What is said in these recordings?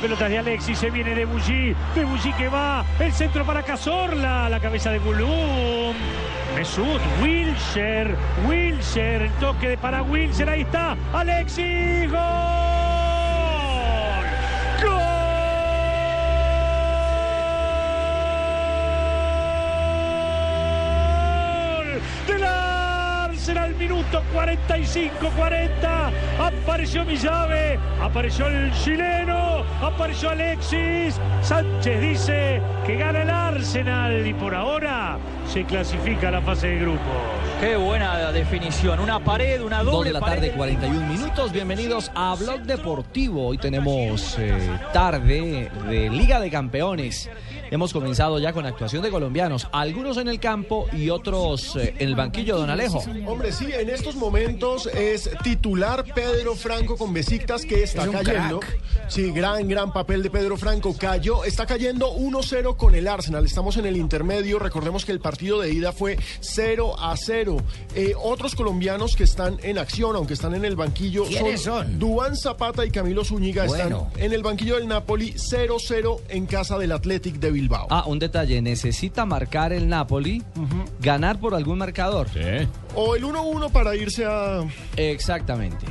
Pelota de Alexis, se viene de Bulli, de Bulli que va, el centro para Cazorla, la cabeza de Gulum. Mesut, Wilshere, Wilshere, el toque para Wilshere, ahí está, Alexis. ¡Gol! Minuto 45-40. Apareció mi llave, apareció el chileno, apareció Alexis. Sánchez dice que gana el Arsenal y por ahora se clasifica a la fase de grupos. Qué buena definición. Una pared, una doble Dos de la pared. tarde, 41 minutos. Bienvenidos a Blog Deportivo. Hoy tenemos eh, tarde de Liga de Campeones. Hemos comenzado ya con actuación de colombianos, algunos en el campo y otros eh, en el banquillo, don Alejo. Hombre, sí, en estos momentos es titular Pedro Franco con Besiktas que está cayendo. Sí, gran, gran papel de Pedro Franco. Cayó, está cayendo 1-0 con el Arsenal. Estamos en el intermedio. Recordemos que el partido de ida fue 0 a 0. Eh, otros colombianos que están en acción, aunque están en el banquillo, ¿Quiénes son? Duan Zapata y Camilo Zúñiga Bueno. están en el banquillo del Napoli 0-0 en casa del Athletic de Bilbao. Ah, un detalle, necesita marcar el Napoli, ganar por algún marcador. O el 1-1 para irse a, Exactamente.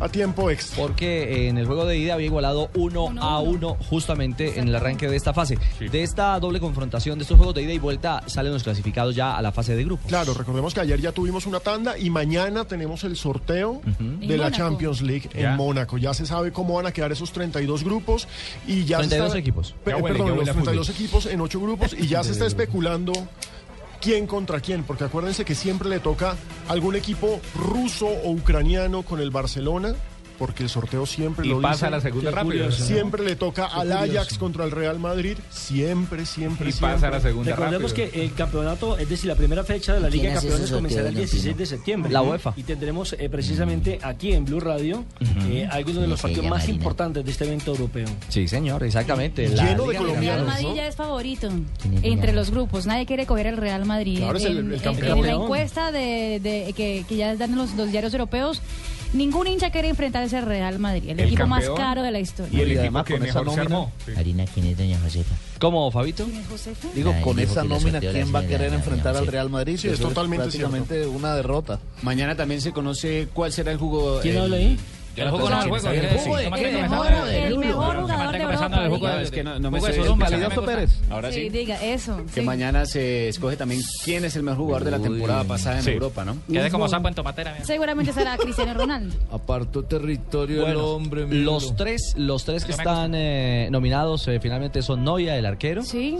A tiempo extra. Porque eh, en el juego de ida había igualado 1 a 1 justamente en el arranque de esta fase. De esta doble confrontación de estos juegos de ida y vuelta salen los clasificados ya a la fase de grupos. Claro, recordemos que ayer ya tuvimos una tanda y mañana tenemos el sorteo de la Mónaco. Champions League en. Mónaco. Ya se sabe cómo van a quedar esos 32 grupos y ya se 32 está- equipos. Pe- Ya huele, perdón, ya los a 32 equipos en 8 grupos y ya se está especulando quién contra quién, porque acuérdense que siempre le toca algún equipo ruso o ucraniano con el Barcelona, porque el sorteo siempre Y lo pasa dice. a la segunda rápido. curioso. Siempre le toca al curioso. Ajax contra el Real Madrid, siempre, siempre, Y siempre. pasa a la segunda Recordemos rápido. que el campeonato, es decir, la primera fecha de la ¿Quién Liga de Campeones comenzará el don 16 Pino? de septiembre. La UEFA. Y tendremos eh, precisamente aquí en Blue Radio eh, algunos de los partidos más Marina. importantes de este evento europeo. Sí, señor, exactamente. Lleno de Liga El Real colombianos. Madrid ¿no? ya es favorito ¿Quién es entre los grupos. Nadie quiere coger el Real Madrid. Claro, es el- en, el en- campeón. en la encuesta de, de- que, que ya dan los, los diarios europeos, ningún hincha quiere enfrentar ese Real Madrid, el, El equipo más caro de la Y historia. el Y equipo además que con esa mejor se nómina- armó. Sí. Harina, ¿quién es doña Josefa? ¿Cómo, Fabito? ¿Quién es Josefa? Digo, con esa nómina, ¿quién va a querer enfrentar al. Real Madrid? Sí, es totalmente prácticamente una derrota. Mañana también se conoce cuál será el jugo. ¿Quién el- habla ahí? El juego no, el juego. ¿El decir. de El mejor, jugador de Europa. juego es que no, me sé. Paladar. Pérez. Ahora Sí, sí. diga eso. Que mañana se escoge también quién es el mejor jugador de la temporada pasada en. Europa, ¿no? Quede como sapo en tomatera. Seguramente será Cristiano Ronaldo. Apartó territorio el hombre. los tres, los tres que Yo están eh, nominados eh, finalmente son Noia, el arquero, Sí.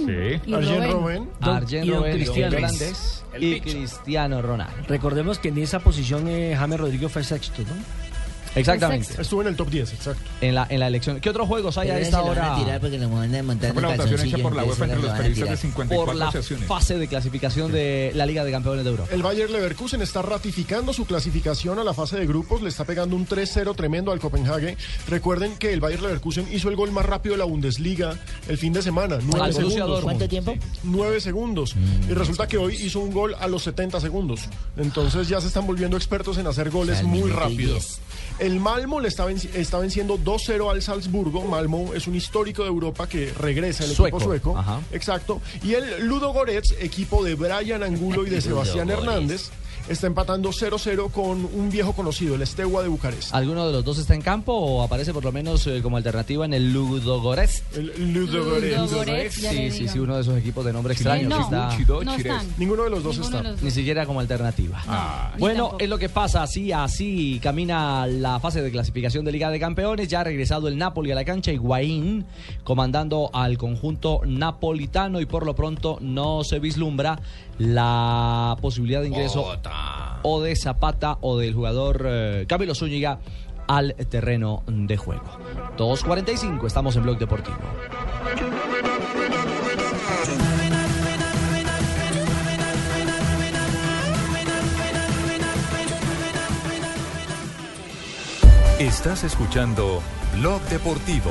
Arjen Robben. Arjen Robben, Cristiano. holandés, El y. Cristiano Ronaldo. Recordemos que en esa posición eh, James Rodríguez fue sexto, ¿no? Exactamente. Estuvo en el top 10, exacto. En la, en la elección. ¿Qué otros juegos hay Pero a esta se lo van a hora? tirar porque nos mandan montando Fue la votación hecha por la UEFA entre los periodistas de tirar. 54 Por la asociaciones. fase de clasificación de la Liga de Campeones de Europa. El Bayer Leverkusen está ratificando su clasificación a la fase de grupos, le está pegando un 3-0 tremendo al Copenhague. Recuerden que el Bayer Leverkusen hizo el gol más rápido de la Bundesliga el fin de semana, Al 9 Borussia segundos. Dortmund. ¿Cuánto tiempo? 9 segundos. Y resulta que hoy hizo un gol a los 70 segundos. Entonces ya se están volviendo expertos en hacer goles O sea, al muy rápidos. El Malmo le está, venci- está venciendo 2-0 al Salzburgo. Malmo es un histórico de Europa que regresa el Sueco. equipo sueco. Ajá. Exacto. Y el Ludo Goretz, equipo de Brian Angulo y de Sebastián. Hernández, está empatando 0-0 con un viejo conocido, el Steaua de Bucarest. ¿Alguno de los dos está en campo o aparece por lo menos eh, como alternativa en el Ludogorets? El Ludogorets. Sí, sí, sí, uno de esos equipos de nombre extraño. no, está- no están. Ninguno de los dos Ninguno está. de los dos. Ni siquiera como alternativa. Ni bueno, es lo que pasa, así, así camina la fase de clasificación de Liga de Campeones. Ya ha regresado el Napoli a la cancha, Higuaín comandando al conjunto napolitano y por lo pronto no se vislumbra la posibilidad de ingreso o de Zapata o del jugador eh, Camilo Zúñiga al terreno de juego. 2.45, estamos en Blog Deportivo. Estás escuchando Blog Deportivo.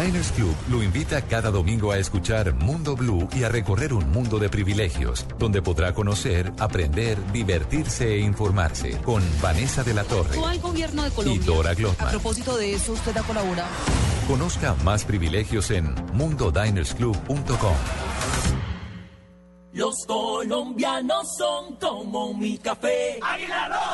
Diners Club lo invita cada domingo a escuchar Mundo Blue y a recorrer un mundo de privilegios, donde podrá conocer, aprender, divertirse e informarse con Vanessa de la Torre al gobierno de y. Dora A Glotman. propósito de eso, usted ha colaborado. Conozca más privilegios en mundodinersclub.com. Los colombianos son como mi café.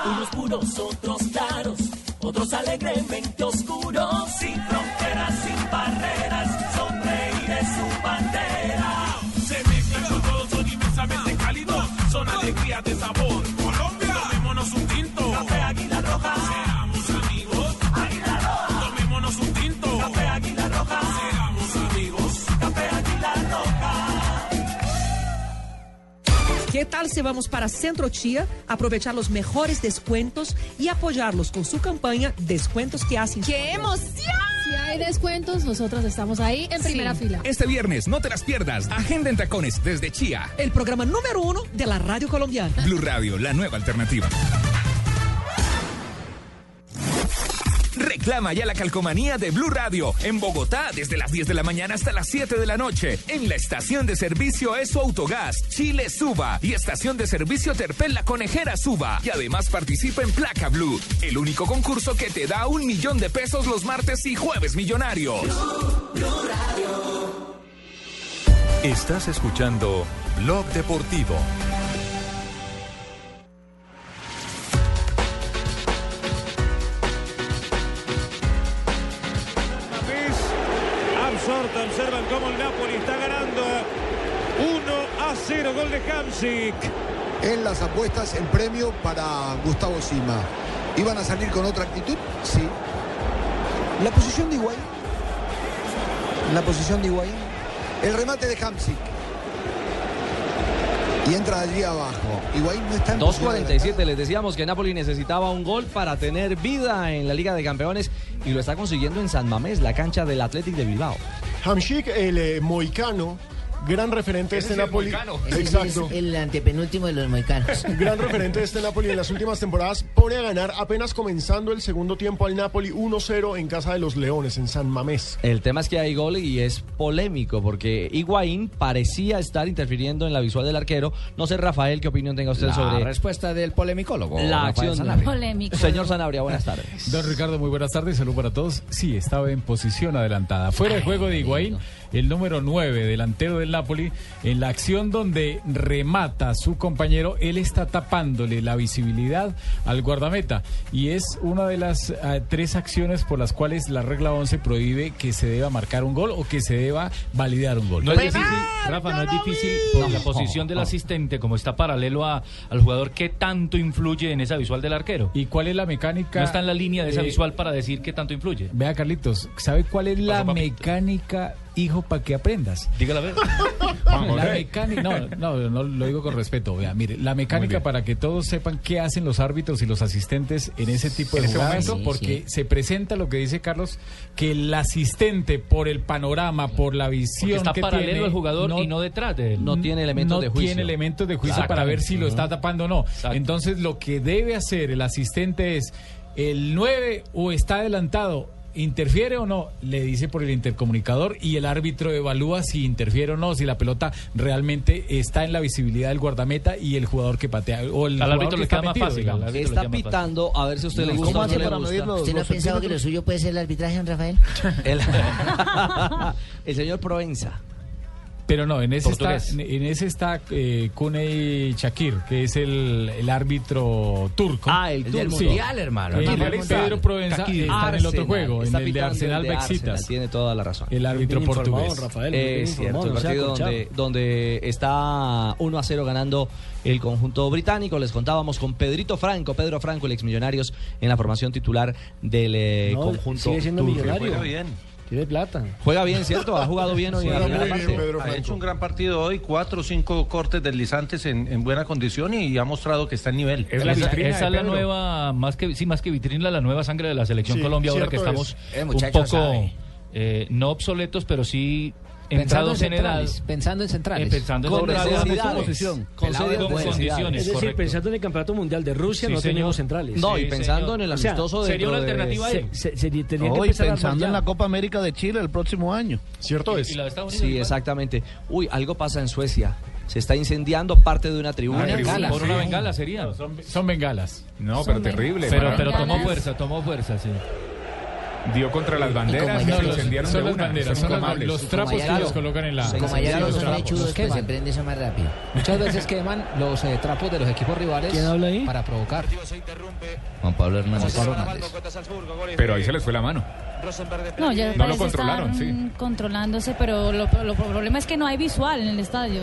Unos puros, otros claros, otros alegremente oscuros. Sin fronteras, sin barreras, sonreír es su bandera. Se mezclan con todos, son inmensamente cálidos. Son alegrías de sabor. Colombia, tomémonos un tinto. Café Águila Roja. Seamos amigos. Águila Roja. Tomémonos un tinto. Café Águila Roja. Seamos amigos. Café Águila Roja. ¿Qué tal si vamos para Centro Chía, aprovechar los mejores descuentos y apoyarlos con su campaña Descuentos que hacen? ¡Qué emoción! Si hay descuentos, nosotros estamos ahí en primera fila. Este viernes no te las pierdas. Agenda en tacones desde Chía. El programa número uno de la radio colombiana. Blue Radio, la nueva alternativa. Reclama ya la calcomanía de Blue Radio en Bogotá desde las 10 de la mañana hasta las 7 de la noche. En la estación de servicio Eso Autogás, Chile Suba y estación de servicio Terpel La Conejera Suba. Y además participa en Placa Blue, el único concurso que te da un millón de pesos los martes y jueves millonarios. Estás escuchando Blog Deportivo. Absorto, observan cómo el Napoli está ganando 1 a 0, gol de Hamsik. En las apuestas, el premio para Gustavo Sima. ¿Iban a salir con otra actitud? Sí. La posición de Higuaín. La posición de Higuaín. El remate de Hamsik. Y entra allí abajo. Higuaín no está en posición de 2.47, les decíamos que Napoli necesitaba un gol para tener vida en la Liga de Campeones y lo está consiguiendo en San Mamés, la cancha del Athletic de Bilbao. Hamshik, el eh, moicano, gran referente de este Napoli. Exacto. el antepenúltimo de los moicanos. Gran referente de este Napoli en las últimas temporadas pone a ganar apenas comenzando el segundo tiempo al Napoli 1-0 en casa de los Leones en San Mamés. El tema es que hay gol y es polémico porque Higuaín parecía estar interfiriendo en la visual del arquero. No sé, Rafael, qué opinión tenga usted La sobre respuesta del polemicólogo. la Rafael acción. Sanabria. Polémico. Señor Sanabria, buenas tardes. Don Ricardo, muy buenas tardes, salud para todos. Sí, estaba en posición adelantada. Fuera de juego de Higuaín, el número 9, delantero del Napoli, en la acción donde remata a su compañero, él está tapándole la visibilidad al guardameta. Y es una de las eh, tres acciones por las cuales la regla 11 prohíbe que se deba marcar un gol o que se deba validar un gol. No es difícil, Rafa, no es difícil por la posición del asistente, como está paralelo a- al jugador, ¿qué tanto influye en esa visual del arquero? ¿Y cuál es la mecánica? No está en la línea de esa eh, visual para decir qué tanto influye. Vea, Carlitos, ¿sabe cuál es la mecánica, hijo, para que aprendas? Dígala a ver. La mecánica, no, no, no lo digo con respeto. Vea, mire, la mecánica para que todos sepan qué hacen los árbitros y los asistentes en ese tipo En de ese jugadas, momento. porque Sí, se presenta lo que dice Carlos, que el asistente por el panorama, por la visión Porque está que paralelo tiene, al jugador y no detrás de él. No tiene elementos no de juicio. tiene elementos de juicio para ver si lo está tapando o no. Entonces lo que debe hacer el asistente es el 9 o está adelantado ¿interfiere o no? Le dice por el intercomunicador y el árbitro evalúa si interfiere o no, si la pelota realmente está en la visibilidad del guardameta y el jugador que patea. O el Al árbitro que le queda más metido, fácil, digamos. Está fácil. pitando, a ver si a usted le gusta o no le gusta. ¿Usted no ha pensado que lo suyo puede ser el arbitraje, don Rafael? El, el señor Provenza. Pero no, en ese está, Portugués. en ese está eh, Kunei Shakir, que es el, el árbitro turco. Ah, el del Sí. Mundial, hermano. El El del Pedro. Provenza Shakir. está en el otro Arsenal, juego, en está el de Arsenal el Bexitas. Arsenal, Tiene toda la razón. El árbitro portugués. Rafael, Es cierto, el sea partido acolchado. donde, donde está 1 a 0 ganando el conjunto británico. Les contábamos con Pedrito Franco, Pedro Franco, el ex Millonarios, en la formación titular del eh, No, conjunto. sigue siendo turco. millonario. Bien. Tiene plata. Juega bien, ¿cierto? Ha jugado bien hoy la Ha hecho un gran partido hoy, cuatro o cinco cortes deslizantes en, en buena condición y ha mostrado que está en nivel. Esa, esa es la nueva, más que, sí, más que vitrina, la nueva sangre de la selección Sí, Colombia, ahora que estamos es. El un poco, eh, no obsoletos, pero sí Pensando entrados en en edad. centrales, pensando en centrales. Eh, pensando en Con centrales. necesidades. Con necesidades. condiciones, Es decir, correcto. pensando en el campeonato mundial de Rusia, Sí, no señor. tenemos centrales. No, y pensando señor. en el O sea, amistoso de. sería una de- alternativa ahí. Se, se- que armar pensando en la Copa América de Chile el próximo año. Cierto es. Y la de Estados Unidos Sí, igual. exactamente. Uy, algo pasa en Suecia. Se está incendiando parte de una tribuna. Una bengala, Por una bengala sería. Son, son bengalas. No, pero terrible. Pero, pero tomó fuerza, tomó fuerza, sí. Dio contra las banderas y se los- incendiaron Son de las una. banderas, son son los trapos que allá los los- colocan en la. Se Como allá no los Los pues se queman. prende eso más rápido. Muchas veces queman los eh, trapos de los equipos rivales ¿Quién habla ahí? para provocar. Juan Pablo Hernández. Juan Pablo Hernández. Pero ahí se les fue la mano. No, ya No lo controlaron, sí. controlándose, pero lo, lo problema es que no hay visual en el estadio.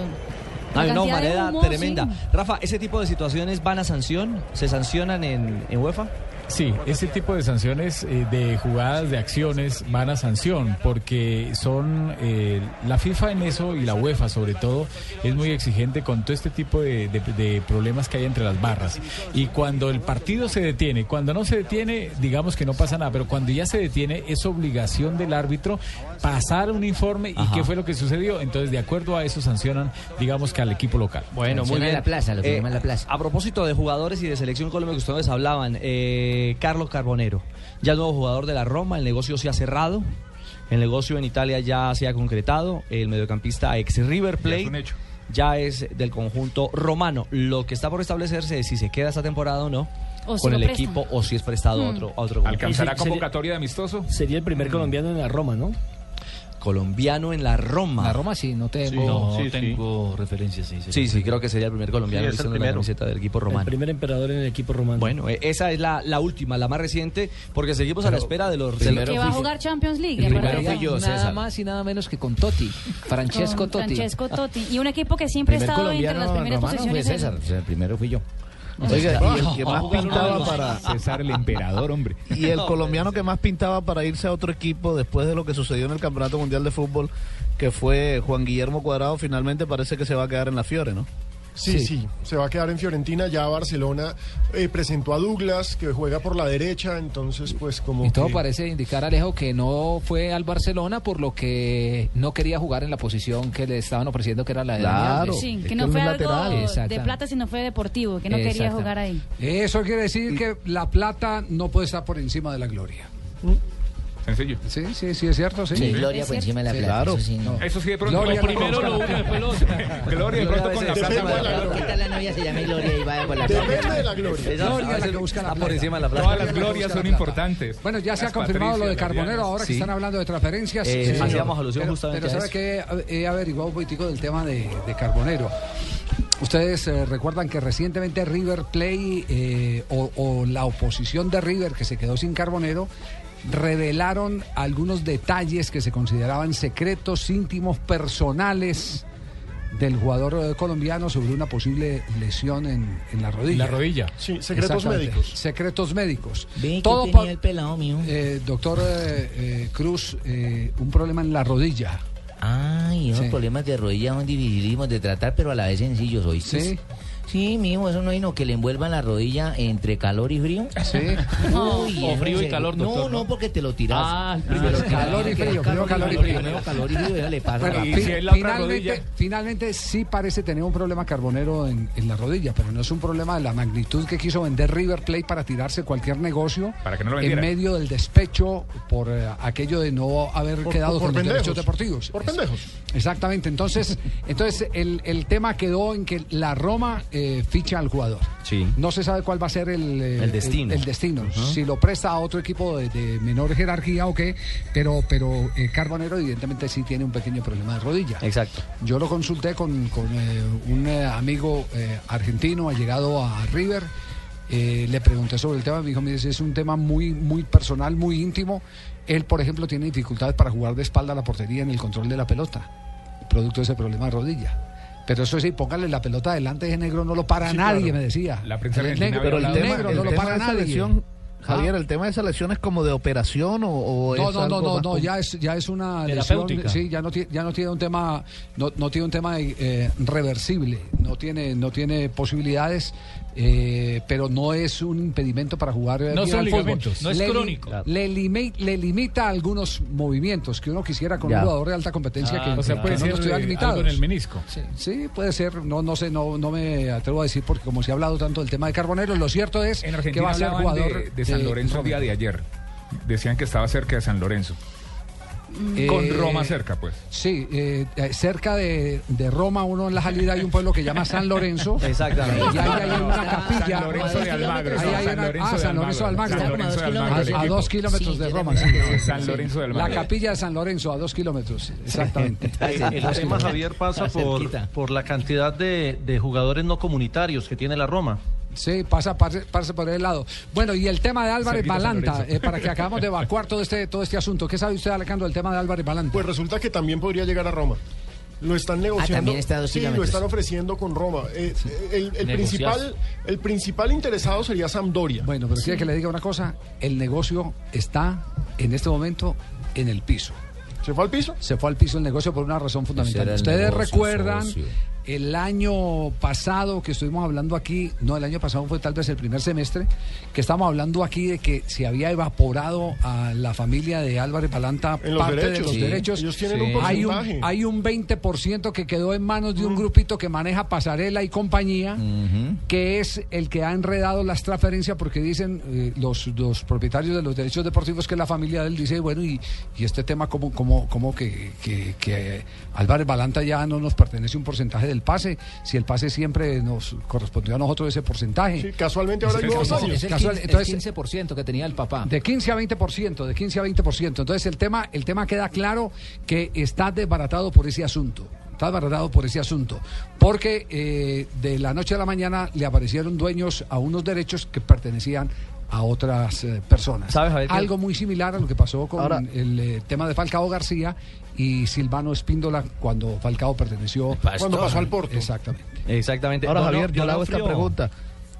De humareda humo, tremenda. sí. Rafa, ¿ese tipo de situaciones van a sanción? ¿Se sancionan en, en UEFA? Sí, ese tipo de sanciones eh, de jugadas, de acciones, van a sanción, porque son eh, la FIFA en eso y la UEFA sobre todo es muy exigente con todo este tipo de, de- de problemas que hay entre las barras. Y cuando el partido se detiene, cuando no se detiene, digamos que no pasa nada, pero cuando ya se detiene es obligación del árbitro pasar un informe y Ajá. qué fue lo que sucedió. Entonces, de acuerdo a eso sancionan, digamos que al equipo local. Bueno, muy bien. en la plaza, lo que Eh, la plaza. A propósito de jugadores y de selección Colombia que ustedes hablaban, eh, Carlos Carbonero, ya nuevo jugador de la Roma, el negocio se ha cerrado, el negocio en Italia ya se ha concretado, el mediocampista ex River Ya es Plate hecho. ya es del conjunto romano. Lo que está por establecerse es si se queda esta temporada o no O con el equipo o si es prestado a Hmm. otro, a otro. ¿Alcanzará convocatoria de amistoso? Sería el primer colombiano en la Roma, ¿no? Colombiano en la Roma. La Roma sí, no tengo. No sí, sí. tengo referencias, sí. Sí, sí, creo que sería el primer colombiano Sí, es el vistiendo la primero. camiseta del equipo El romano. primer emperador en el equipo romano. Bueno, eh, esa es la, la última, la más reciente, porque seguimos a la espera de los... de los- Que va a jugar Champions League. Primero fui yo, nada más y nada menos que con Totti, Francesco Con Totti. Francesco Totti. Y un equipo que siempre ha estado entre las primeras fue posiciones. César. en- O sea, el primero fui yo. Oiga, y el que más pintaba para... César el emperador, hombre. Y el colombiano que más pintaba para irse a otro equipo después de lo que sucedió en el Campeonato Mundial de Fútbol, que fue Juan Guillermo Cuadrado, finalmente parece que se va a quedar en la Fiore, ¿no? Sí, sí, se va a quedar en Fiorentina. Ya Barcelona eh, presentó a Douglas, que juega por la derecha, entonces pues como... Y todo que- parece indicar, Alejo, que no fue al Barcelona por lo que no quería jugar en la posición que le estaban ofreciendo, que era la de Claro. Sí, que no fue algo de plata, sino fue deportivo, que no quería jugar ahí. Eso quiere decir que la plata no puede estar por encima de la gloria. Sencillo. Sí, sí, sí, es cierto, sí. Sí, gloria por encima de la Sí, plata. claro. Eso sí, no. Eso sí, de pronto. Gloria con- Primero lo uno, después lo otro. Gloria de pronto con la plata. ¿Qué tal la novia se llama Gloria y va por la plata? Depende de la gloria. Esa- Gloria la veces que busca la está por plata. encima de la plata. Todas las glorias son importantes. Bueno, ya se ha confirmado lo de Carbonero, ahora que están hablando de transferencias. Eh, Sí, hacíamos alusión justamente pero sabe que he averiguado un poquitico del tema de, de Carbonero. Ustedes eh, recuerdan que recientemente River Play eh, o, o la oposición de River que se quedó sin Carbonero revelaron algunos detalles que se consideraban secretos íntimos personales del jugador eh, colombiano sobre una posible lesión en, en la rodilla. La rodilla. Sí, secretos médicos. Secretos médicos. Ve que Todo tenía el pelado mío. eh, doctor eh, eh, Cruz, eh, un problema en la rodilla. Ay, esos Sí. problemas de rodilla son dificilísimos de tratar, pero a la vez sencillos, ¿oíste? Sí. Sí, mijo, eso no hay no que le envuelvan la rodilla entre calor y frío. Sí. Uy, O frío y calor, No, doctor, no, ¿no? porque te lo tiras. Ah, el Primero. Calor y frío, primero calor y frío. Primero calor y frío, ya le pasa. Bueno, la- fi- si es la otra finalmente, rodilla. finalmente sí parece tener un problema Carbonero en, en la rodilla, pero no es un problema de la magnitud que quiso vender River Plate para tirarse cualquier negocio Para que no lo en medio del despecho por eh, aquello de no haber Por- quedado por con los derechos pendejos. deportivos. Por pendejos. Exactamente, entonces, entonces el, el tema quedó en que la Roma eh, ficha al jugador. Sí. No se sabe cuál va a ser el, eh, El destino. el- el destino. Si lo presta a otro equipo de, de menor jerarquía o qué, pero, pero eh, Carbonero evidentemente sí tiene un pequeño problema de rodilla. Exacto. Yo lo consulté con, con, eh, un amigo argentino, ha llegado a River. eh, le pregunté sobre el tema, me dijo, mire, es un tema muy, muy personal, muy íntimo. Él, por ejemplo, tiene dificultades para jugar de espalda a la portería en el control de la pelota, producto de ese problema de rodilla. Pero eso sí, póngale la pelota delante de negro, no lo para Sí, nadie, claro. me decía. La prensa El negro, Pero el tema, negro el no lo tema para de esa nadie. lesión, Ah. Javier, el tema de esa lesión es como de operación o, o No, es no, no, algo no, no, ya es, ya es una lesión, sí, ya no, tiene, ya no tiene un tema, no, no tiene un tema eh, reversible, no tiene, no tiene posibilidades, eh, pero no es un impedimento para jugar No son al fútbol. no es Le crónico. Le, limi- le limita algunos movimientos que uno quisiera con Ya. un jugador de alta competencia Ah, que, O sea, que puede no ser limitados. algo en el menisco. Sí, sí, puede ser. No, no sé, no, no me atrevo a decir porque como se ha hablado tanto del tema de Carbonero, lo cierto es En que va a ser jugador de, de San Lorenzo día de ayer. Decían que estaba cerca de San Lorenzo. Eh, Con Roma cerca, pues. Sí, eh, eh, cerca de, de Roma, uno en la salida hay un pueblo que llama San Lorenzo. Exactamente. Y ahí hay una capilla. San Lorenzo de Almagro. Ahí hay una- ah, San Lorenzo de Almagro. San Lorenzo de Almagro, el A, dos kilómetros de Roma. sí. San Lorenzo de La Almagro. capilla de San Lorenzo, a dos kilómetros. Exactamente. El tema, Javier, pasa por, por la cantidad de, de jugadores no comunitarios que tiene la Roma. Sí, pasa, pasa, pasa por el lado. Bueno, y el tema de Álvarez Balanta, eh, para que acabamos de evacuar todo este, todo este asunto. ¿Qué sabe usted, Alejandro, del tema de Álvarez Balanta? Pues resulta que también podría llegar a Roma. Lo están negociando. también está a dos sí, lo están ofreciendo con Roma. Eh, eh, el, principal, el principal interesado sería Sampdoria. Bueno, pero quiere que le diga una cosa, el negocio está en este momento en el piso. ¿Se fue al piso? Se fue al piso el negocio por una razón fundamental. Ustedes negocio, recuerdan socio. El año pasado que estuvimos hablando aquí, no, el año pasado fue tal vez el primer semestre, que estamos hablando aquí de que se había evaporado a la familia de Álvarez Palanta En los parte de los Sí. derechos. Ellos tienen un hay, un, porcentaje. hay un 20% que quedó en manos de un grupito que maneja Pasarela y compañía, que es el que ha enredado las transferencias porque dicen eh, los, los propietarios de los derechos deportivos que la familia de él dice, bueno, y, y este tema como, como, como que, que, que Álvarez Balanta ya no nos pertenece un porcentaje del pase, si el pase siempre nos correspondió a nosotros ese porcentaje. Sí, casualmente ahora hay nuevos años. el, casual- 15, entonces- el 15% que tenía el papá. de 15 a 20%, de 15 a 20%. Entonces el tema, el tema queda claro que está desbaratado por ese asunto. Está desbaratado por ese asunto. Porque eh, de la noche a la mañana le aparecieron dueños a unos derechos que pertenecían a otras eh, personas. ¿Sabe, Javier, que- Algo muy similar a lo que pasó con Ahora- el eh, tema de Falcao García y Silvano Espíndola cuando Falcao perteneció. Cuando pasó al Porto. Exactamente. Exactamente. Ahora, Javier, yo le hago esta pregunta.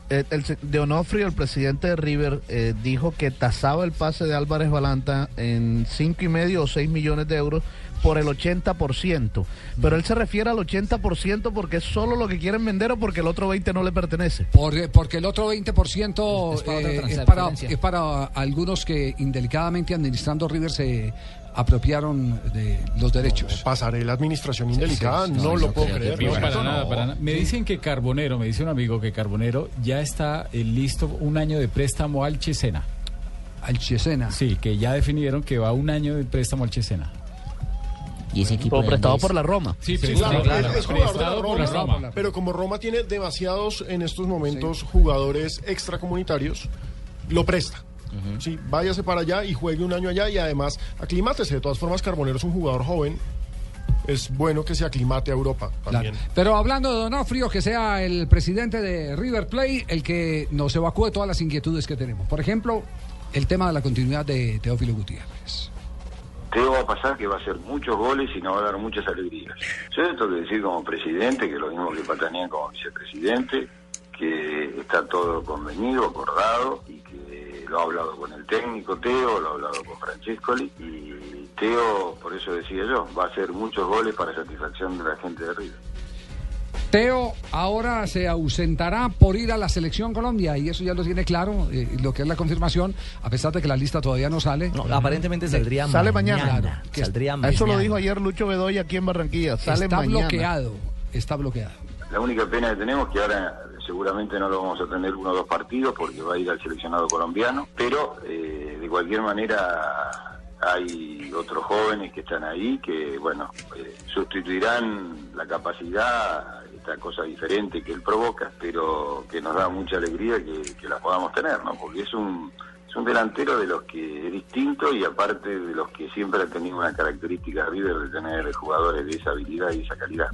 Eh, el, de Onofrio, el presidente de River, eh, dijo que tasaba el pase de Álvarez Balanta en cinco y medio o 6 millones de euros por el 80%. Pero él se refiere al 80% porque es solo lo que quieren vender o porque el otro 20% no le pertenece. Por- porque el otro 20% Es para eh, es, para, es para algunos que indelicadamente administrando River se apropiaron de los derechos. Pasaré la administración indelicada, sí, sí, no no, lo no puedo creer. para nada, no. para nada. Me dicen que Carbonero, me dice un amigo que Carbonero ya está eh, listo un año de préstamo al Chesena. Al Chesena. Sí, que ya definieron que va un año de préstamo al Chesena. Y ese equipo O prestado por la Roma. Sí, Sí, prestado, claro, claro, es, es jugador de la prestado por la Roma, Roma. pero como Roma tiene demasiados en estos momentos jugadores extracomunitarios, lo presta. Sí, váyase para allá y juegue un año allá y además aclimátese. De todas formas, Carbonero es un jugador joven. Es bueno que se aclimate a Europa también. Claro. Pero hablando de Donofrio, que sea el presidente de River Plate el que nos evacúe todas las inquietudes que tenemos. Por ejemplo, el tema de la continuidad de Teófilo Gutiérrez. Teo va a pasar que va a hacer muchos goles y nos va a dar muchas alegrías. Yo tengo que decir como presidente, que lo mismo que Patanían como vicepresidente, que está todo convenido, acordado y que lo ha hablado con el técnico Teo, lo ha hablado con Francescoli y Teo, por eso decía yo, va a hacer muchos goles para satisfacción de la gente de River. Teo ahora se ausentará por ir a la selección Colombia y eso ya lo tiene claro, eh, lo que es la confirmación, a pesar de que la lista todavía no sale. No, aparentemente saldría Sale mañana. Claro, que Saldría Eso lo mañana. dijo ayer Lucho Bedoya aquí en Barranquilla. Sale está mañana. bloqueado, está bloqueado. La única pena que tenemos es que ahora seguramente no lo vamos a tener uno o dos partidos porque va a ir al seleccionado colombiano, pero eh, de cualquier manera hay otros jóvenes que están ahí que, bueno, eh, sustituirán la capacidad, esta cosa diferente que él provoca, pero que nos da mucha alegría que, que la podamos tener, ¿no? Porque es un, es un delantero de los que es distinto y aparte de los que siempre ha tenido una característica River de tener jugadores de esa habilidad y esa calidad.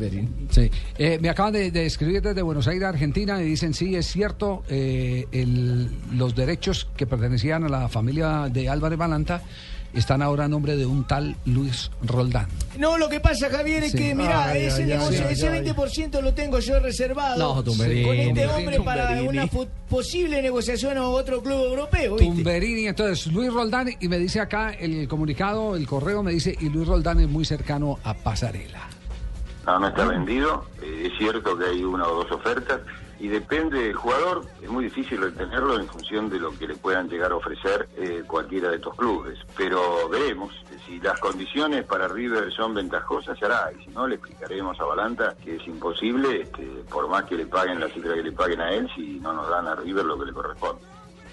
Sí. Eh, me acaban de, de escribir desde Buenos Aires, Argentina, y dicen, sí, es cierto, eh, el- los derechos que pertenecían a la familia de Álvarez Balanta están ahora a nombre de un tal Luis Roldán. No, lo que pasa, Javier, es Sí. que, mirá, Ay, ese ay, negocio, ay, ese ay. 20% lo tengo yo reservado No, Tumberini. con este hombre para Tumberini. una posible negociación a otro club europeo. ¿viste? Tumberini, entonces Luis Roldán, y me dice acá el comunicado, el correo me dice, y Luis Roldán es muy cercano a Pasarela. No, no está vendido. Eh, es cierto que hay una o dos ofertas y depende del jugador. Es muy difícil retenerlo en función de lo que le puedan llegar a ofrecer eh, cualquiera de estos clubes. Pero veremos. Si las condiciones para River son ventajosas, se hará. Y si no, le explicaremos a Balanta que es imposible, este, por más que le paguen la cifra que le paguen a él, si no nos dan a River lo que le corresponde.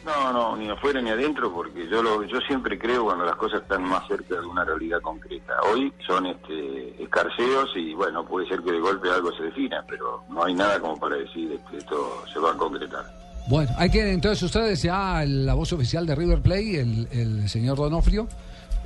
No, no, ni afuera ni adentro, porque yo lo, yo siempre creo cuando las cosas están más cerca de una realidad concreta. Hoy son este, escarceos y bueno, puede ser que de golpe algo se defina, pero no hay nada como para decir que esto se va a concretar. Bueno, hay que entonces ustedes ya la voz oficial de River Play, el, el señor Donofrio,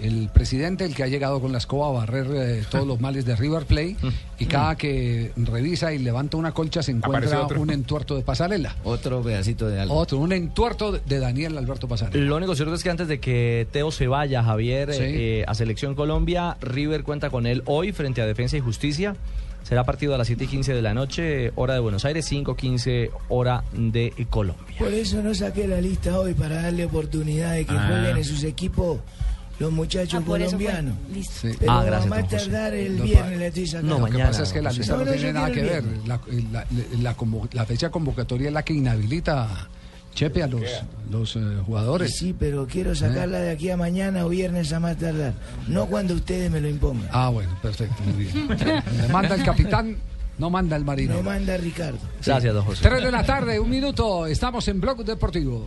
el presidente, el que ha llegado con la escoba a barrer eh, todos los males de River Play y cada que revisa y levanta una colcha se encuentra un entuerto de pasarela. Otro pedacito de algo. Otro, un entuerto de Daniel Alberto Pasarela. Lo único cierto es que antes de que Teo se vaya, Javier, Sí. eh, a Selección Colombia, River cuenta con él hoy frente a Defensa y Justicia. Será partido a las 7 y 15 de la noche, hora de Buenos Aires, 5 15 hora de Colombia. Por eso no saqué la lista hoy para darle oportunidad de que Ah. jueguen en sus equipos los muchachos Ah, colombianos. Listo. Sí. Pero Ah, gracias, a más don José. tardar el Lo- viernes le estoy sacando. lo que pasa es que la lista no, yo tiene nada que ver. La, la- la la fecha convocatoria es la que inhabilita a Chepe a los, los eh, jugadores. Sí, pero quiero sacarla de aquí a mañana o viernes a más tardar. No cuando ustedes me lo impongan. Ah, bueno, perfecto, muy bien. Le manda el capitán, no manda el marino. No manda Ricardo. Gracias, don José. Tres de la tarde, un minuto, estamos en Blog Deportivo.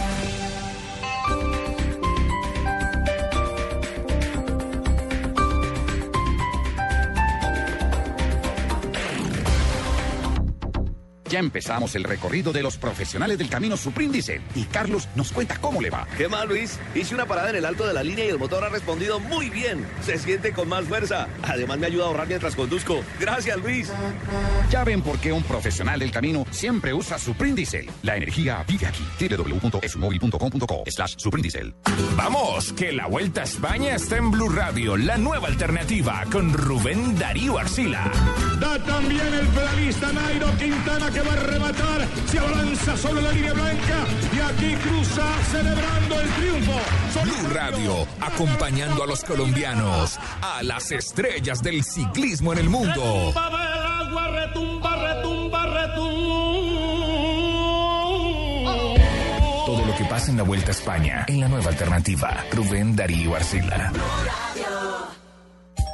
Ya empezamos el recorrido de los profesionales del camino Supríndice y Carlos nos cuenta cómo le va. ¿Qué más, Luis? Hice una parada en el alto de la línea y el motor ha respondido muy bien. Se siente con más fuerza. Además, me ayuda a ahorrar mientras conduzco. Gracias, Luis. Ya ven por qué un profesional del camino siempre usa Supríndice. La energía vive aquí. www.esmóvil.com.co slash Suprindicel. Vamos, que la Vuelta a España está en Blue Radio, la nueva alternativa con Rubén Darío Arcila. Da también el pedalista Nairo Quintana que va a rematar. Se abalanza sobre la línea blanca y aquí cruza celebrando el triunfo. Blue Radio, acompañando a los colombianos, a las estrellas del ciclismo en el mundo. Todo lo que pasa en la Vuelta a España, en la nueva alternativa, Rubén Darío Arcila.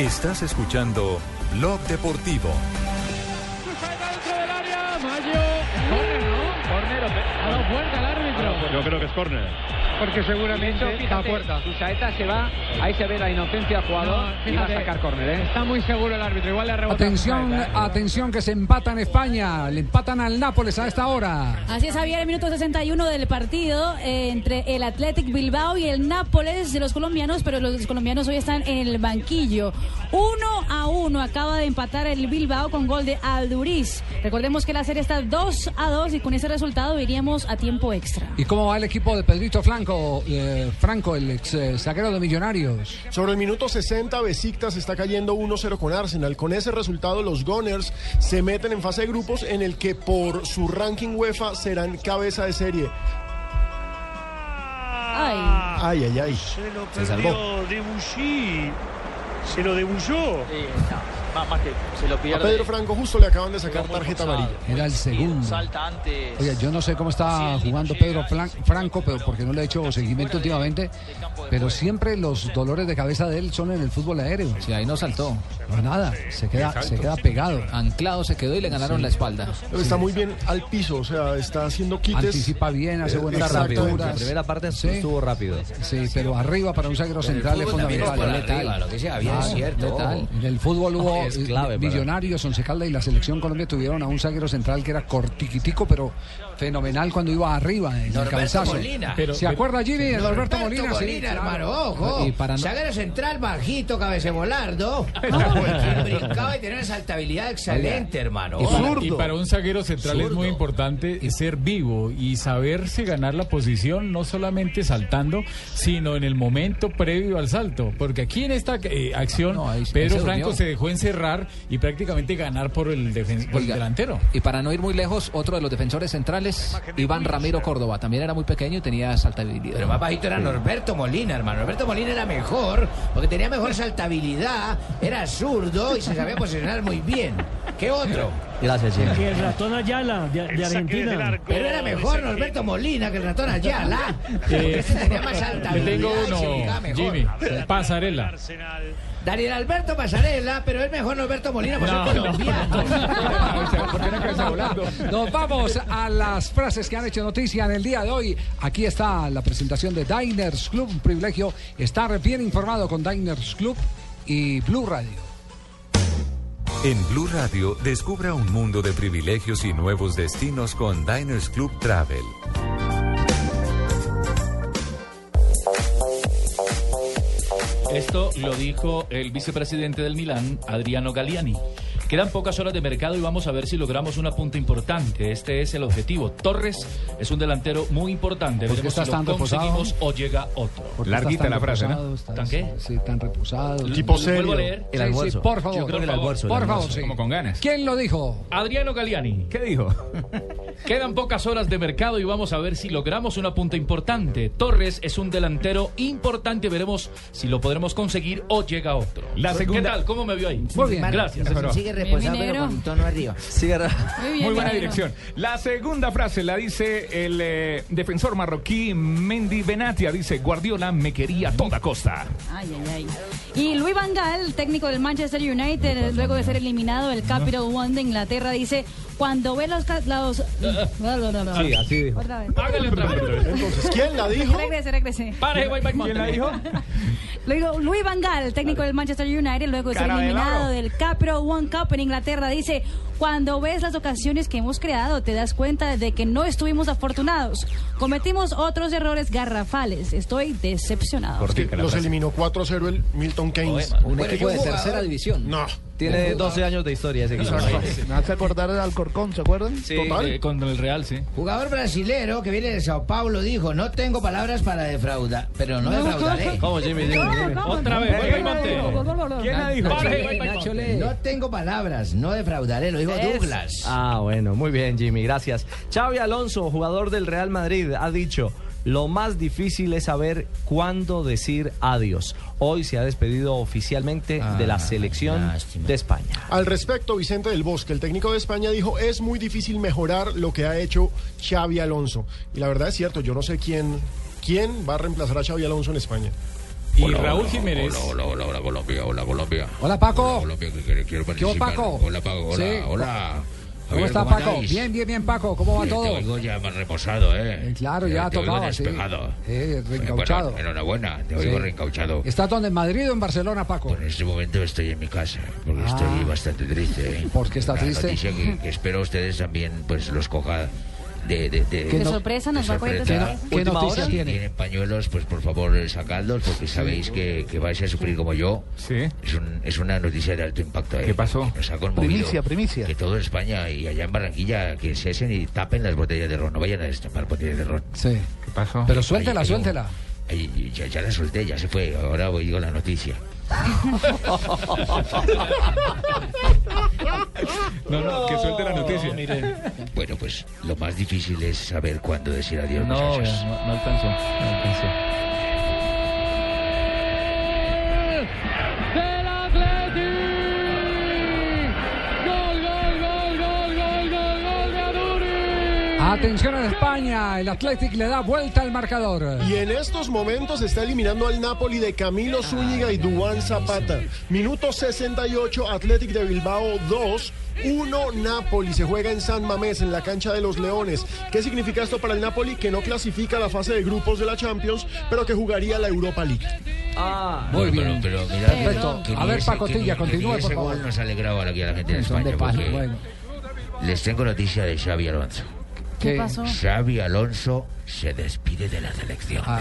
Estás escuchando Blog Deportivo. Dentro del área, Mayo. Corner, ¿no? Corner. Ha dado fuerte al árbitro. Yo creo que es corner. Porque seguramente da fíjate, puerta. Su saeta se va, ahí se ve la inocencia del jugador No, y va a sacar córner, ¿eh? Está muy seguro el árbitro, igual le rebota. Atención, atención que se empatan España, le empatan al Nápoles a esta hora. Así es, Javier, el minuto 61 del partido eh, entre el Athletic Bilbao y el Nápoles de los colombianos, pero los colombianos hoy están en el banquillo. Uno a uno acaba de empatar el Bilbao con gol de Alduriz. Recordemos que la serie está 2 a 2 y con ese resultado iríamos a tiempo extra. ¿Y cómo va el equipo de Pedrito Franco, eh, Franco el ex eh, zaguero de Millonarios? Sobre el minuto 60, Besiktas está cayendo 1-0 con Arsenal. Con ese resultado, los Gunners se meten en fase de grupos en el que por su ranking UEFA serán cabeza de serie. Ay. Ay, ay, ay. Se lo Se perdió Debussy. Se lo debulló. Más, más que se lo A pierde. Pedro Franco justo le acaban de sacar tarjeta amarilla. Era el segundo. Salta antes. Oye, yo no sé cómo está jugando Pedro Franco, pero porque no le he hecho seguimiento últimamente, pero siempre los dolores de cabeza de él son en el fútbol aéreo. Sí, ahí no saltó. No, nada, se queda, se queda pegado. Anclado se quedó y le ganaron Sí. la espalda. Pero Está muy bien al piso, o sea, está haciendo quites. Anticipa bien, hace buenas exactamente. capturas. La primera parte Sí. estuvo rápido. Sí, pero arriba para un el central es fundamental. es por arriba, lo que sea, bien es cierto. letal. En el fútbol hubo Es clave para- Millonarios, Once Caldas y la selección Colombia tuvieron a un zaguero central que era cortiquitico, pero fenomenal cuando iba arriba en el Norberto cabezazo. Molina. Pero- ¿Se acuerda Jimmy de Norberto Molina? Sí, Molina, claro. hermano, ojo. Y para no- Zaguero central, bajito, cabecevolardo. Quien brincaba y tenía una saltabilidad excelente, hermano. Y para, Ojo. y para un zaguero central es muy importante ser vivo y saberse ganar la posición, no solamente saltando, sino en el momento previo al salto. Porque aquí en esta eh, acción, ahí Pedro Franco se dejó encerrar y prácticamente ganar por el, por el delantero. Y para no ir muy lejos, otro de los defensores centrales, Iván Ramiro Córdoba, también era muy pequeño y tenía saltabilidad. Pero más bajito era Norberto Molina, hermano. Norberto Molina era mejor, porque tenía mejor saltabilidad, era zurdo y se sabía posicionar muy bien. ¿Qué otro? Gracias, Jimmy. Que el ratón Ayala de, de Argentina. Pero era mejor Norberto Molina que el ratón Ayala. Eh, tenía más le saltabilidad tengo y se ubicaba uno, mejor. Jimmy, pasarela. Daniel Alberto Pasarela, pero es mejor Norberto Molina por No, ser no. colombiano. Nos vamos a las frases que han hecho noticia en el día de hoy. Aquí está la presentación de Diners Club, un privilegio estar bien informado con Diners Club y Blue Radio. En Blue Radio, descubra un mundo de privilegios y nuevos destinos con Diners Club Travel. Esto lo dijo el vicepresidente del Milán, Adriano Galliani. Quedan pocas horas de mercado y vamos a ver si logramos una punta importante. Este es el objetivo. Torres es un delantero muy importante. ¿Por qué Veremos estás si lo tan reposado? conseguimos o llega otro. ¿Por qué estás tan reposado? Estás- ¿Tan qué? Sí, tan reposado. Tipo serio. ¿Vuelvo a leer? Sí, El sí, almuerzo. por favor. Yo creo que el almuerzo, el Por favor, almuerzo. sí. Como con ganas. ¿Quién lo dijo? Adriano Galliani. ¿Qué dijo? Quedan pocas horas de mercado y vamos a ver si logramos una punta importante. Torres es un delantero importante. Veremos si lo podremos conseguir o llega otro. La segunda- ¿Qué tal? ¿Cómo me vio ahí? Muy bien. Gracias. Sigue reposado, pero con tono arriba. Muy buena dirección. La segunda frase la dice el eh, defensor marroquí Mendy Benatia. Dice, Guardiola me quería a toda costa. Ay, ay, ay. Y Luis Van Gaal, técnico del Manchester United, luego de ser eliminado del Capital One de Inglaterra, dice, cuando ve los... ca- los... No, no, no, no. Sí, así dijo. Otra vez. Hágale otra vez. Entonces, ¿quién la dijo? Regrese, regrese. Pare, voy, voy, ¿Quién la dijo? Luego, Luis Van Gaal, técnico del Manchester United, luego de ser Cara de eliminado del Capital One Cup en Inglaterra, dice, cuando ves las ocasiones que hemos creado, te das cuenta de que no estuvimos afortunados. Cometimos otros errores garrafales. Estoy decepcionado. Que los eliminó 4-0 el Milton Keynes. Un equipo de tercera división. No. Tiene 12 años de historia ese equipo. Me hace acordar del Alcorcón, ¿se acuerdan? Sí, eh, con el Real, sí. Jugador brasilero que viene de Sao Paulo dijo, no tengo palabras para defraudar, pero no defraudaré. ¿Cómo, Jimmy? Jimmy, Jimmy. Otra vez. ¿Quién la dijo? No tengo palabras, no defraudaré, lo dijo Douglas. Ah, bueno, muy bien, Jimmy, gracias. Xavi Alonso, jugador del Real Madrid, ha dicho, lo más difícil es saber cuándo decir adiós. Hoy se ha despedido oficialmente de la selección de España. Al respecto, Vicente del Bosque, el técnico de España, dijo, es muy difícil mejorar lo que ha hecho Xavi Alonso. Y la verdad es cierto, yo no sé quién, quién va a reemplazar a Xavi Alonso en España. Y Raúl Jiménez. Hola, hola, hola, Colombia, hola, Colombia. Hola, Paco. Hola, Colombia, que quiero, quiero ¿Qué hubo, participar. Paco? Hola, Paco, hola, Sí. hola. ¿Cómo está Paco? Bien, bien, bien, Paco. ¿Cómo va Te todo? oigo ya más reposado, ¿eh? claro, ya Te oigo tocaba, sí. despejado. Eh, reencauchado. Bueno, enhorabuena, te Sí. oigo reencauchado. ¿Estás donde? ¿En Madrid o en Barcelona, Paco? En este momento estoy en mi casa, porque Ah. estoy bastante triste. ¿eh? ¿Por qué está Una triste? noticia que, que espero ustedes también pues los coja de... De, de- ¿De sorpresa? ¿Nos va a coger de sorpresa. sorpresa? ¿Qué noticia Si tiene? tienen pañuelos, pues por favor sacadlos, porque sabéis que, que vais a sufrir como yo. Sí. Es, un- es una noticia de alto impacto. ¿eh? ¿Qué pasó? Que nos ha conmovido. Primicia, primicia. Que todo España y allá en Barranquilla que cesen y tapen las botellas de ron. No vayan a destapar botellas de ron. Sí. ¿Qué pasó? Pero suéltela, ahí, suéltela. ahí, ya, ya la solté, ya se fue. Ahora voy con la noticia. No, no, que suelte la noticia. Bueno, pues lo más difícil es saber cuándo decir adiós, No, muchachos. no, no alcanzó. No alcanzó. Atención en España, el Athletic le da vuelta al marcador. Y en estos momentos está eliminando al Napoli de Camilo Zúñiga y Duan Zapata. Minuto 68, Athletic de Bilbao 2. 1 Napoli se juega en San Mamés, en la cancha de los Leones. ¿Qué significa esto para el Napoli? Que no clasifica a la fase de grupos de la Champions, pero que jugaría la Europa League. Ah, Muy Pero- bien. Pero, mira, Perfecto. que A ver, Pacotilla, por favor. gol nos ha alegrado aquí a la gente de de bueno. Les tengo noticia de Xavi Alonso. ¿Qué pasó? Xavi Alonso se despide de la selección. Ah,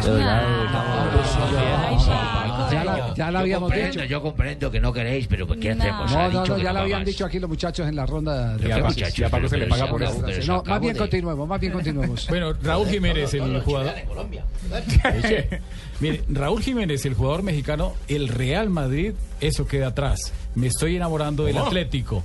Ya la, ya la habíamos dicho. Yo comprendo que no queréis, pero pues, ¿qué No. hacemos? No, no, no, ya lo habían dicho aquí los muchachos en la ronda de ¿Qué Ya, Paco se le paga por eso. No, más bien continuemos, más bien continuemos. Bueno, Raúl Jiménez, el jugador. Mire, Raúl Jiménez, el jugador mexicano, el Real Madrid, eso queda atrás. Me estoy enamorando del. Atlético.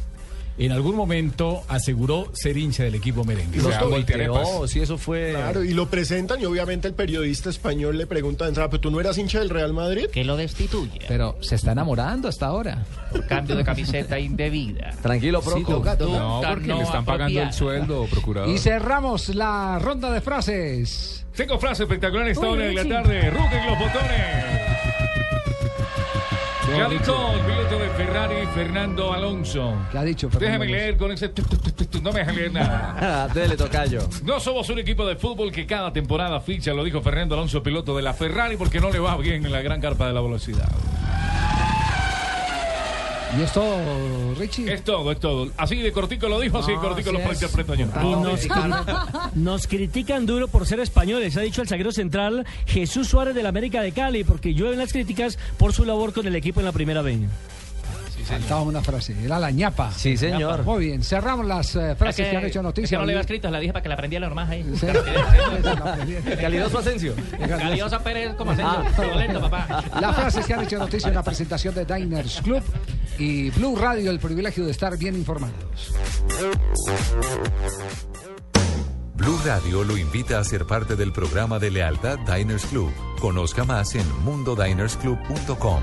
En algún momento aseguró ser hincha del equipo merengue. Lo Los tuiteó, si eso fue... Claro, y lo presentan y obviamente el periodista español le pregunta de entrada, ¿pero tú no eras hincha del Real Madrid? Que lo destituye. Pero se está enamorando hasta ahora. Por cambio de camiseta indebida. Tranquilo, Proco. No, porque le están pagando el sueldo, procurador. Y cerramos la ronda de frases. Cinco frases espectaculares esta Uy, hora de la tarde. Rugen los botones. Ya dijo el piloto de Ferrari, Fernando Alonso. ¿Qué ha dicho? Fernando Déjame Alonso? leer con ese... No me dejan leer nada. Dele, tocayo. No somos un equipo de fútbol que cada temporada ficha, lo dijo Fernando Alonso, piloto de la Ferrari, porque no le va bien en la gran carpa de la velocidad. ¿Y esto, Richie? Es todo, es todo. Así de cortico lo dijo, así de Ah, cortico así lo es. Y nos, nos critican duro por ser españoles, ha dicho el zaguero central Jesús Suárez del América de Cali, porque llueven las críticas por su labor con el equipo en la primera B. Faltaba una frase, era la ñapa. Sí, señor. Muy bien, cerramos las eh, frases que, han hecho Es noticia. que no le había escrito, la dije para que la aprendiera normal ahí. Sí. Calidoso Asensio. Caliosa Pérez como Asensio. Todo lento, papá. Las frases que han hecho noticia en la presentación de Diners Club y Blue Radio, el privilegio de estar bien informados. Blue Radio lo invita a ser parte del programa de lealtad Diners Club. Conozca más en mundodinersclub.com.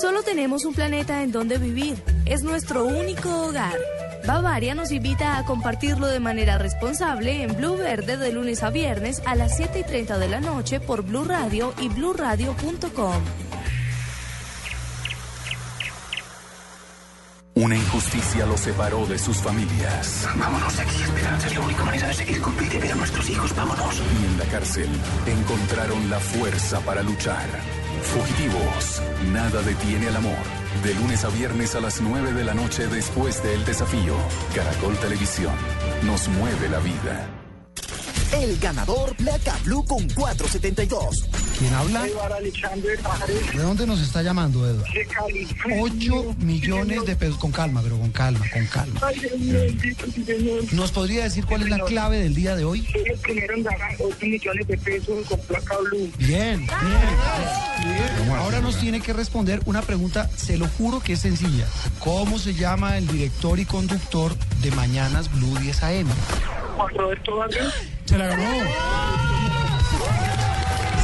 Solo tenemos un planeta en donde vivir. Es nuestro único hogar. Bavaria nos invita a compartirlo de manera responsable en Blue Verde de lunes a viernes a las 7 y 30 de la noche por Blue Radio y bluradio.com. Una injusticia los separó de sus familias. Vámonos de aquí, Esperanza. Es la única manera de seguir con vida y ver a nuestros hijos. Vámonos. Y en la cárcel encontraron la fuerza para luchar. Fugitivos, nada detiene al amor. De lunes a viernes a las 9 de la noche después del desafío. Caracol Televisión. Nos mueve la vida. El ganador Placa Blue con 472. ¿Quién habla? Eduardo Alexander Pajares, ¿De dónde nos está llamando, Eduardo? de California. 8 millones de pesos. Con calma, pero con calma, con calma. Ay, Dios mío, bendito, sí, señor. ¿Nos podría decir cuál es la clave del día de hoy? Soy el primero en ganar 8 millones de pesos con placa blue. Bien, bien. Ahora nos tiene que responder una pregunta, se lo juro que es sencilla. ¿Cómo se llama el director y conductor de Mañanas Blue 10 AM? Juan Roberto Vargas. Se la ganó.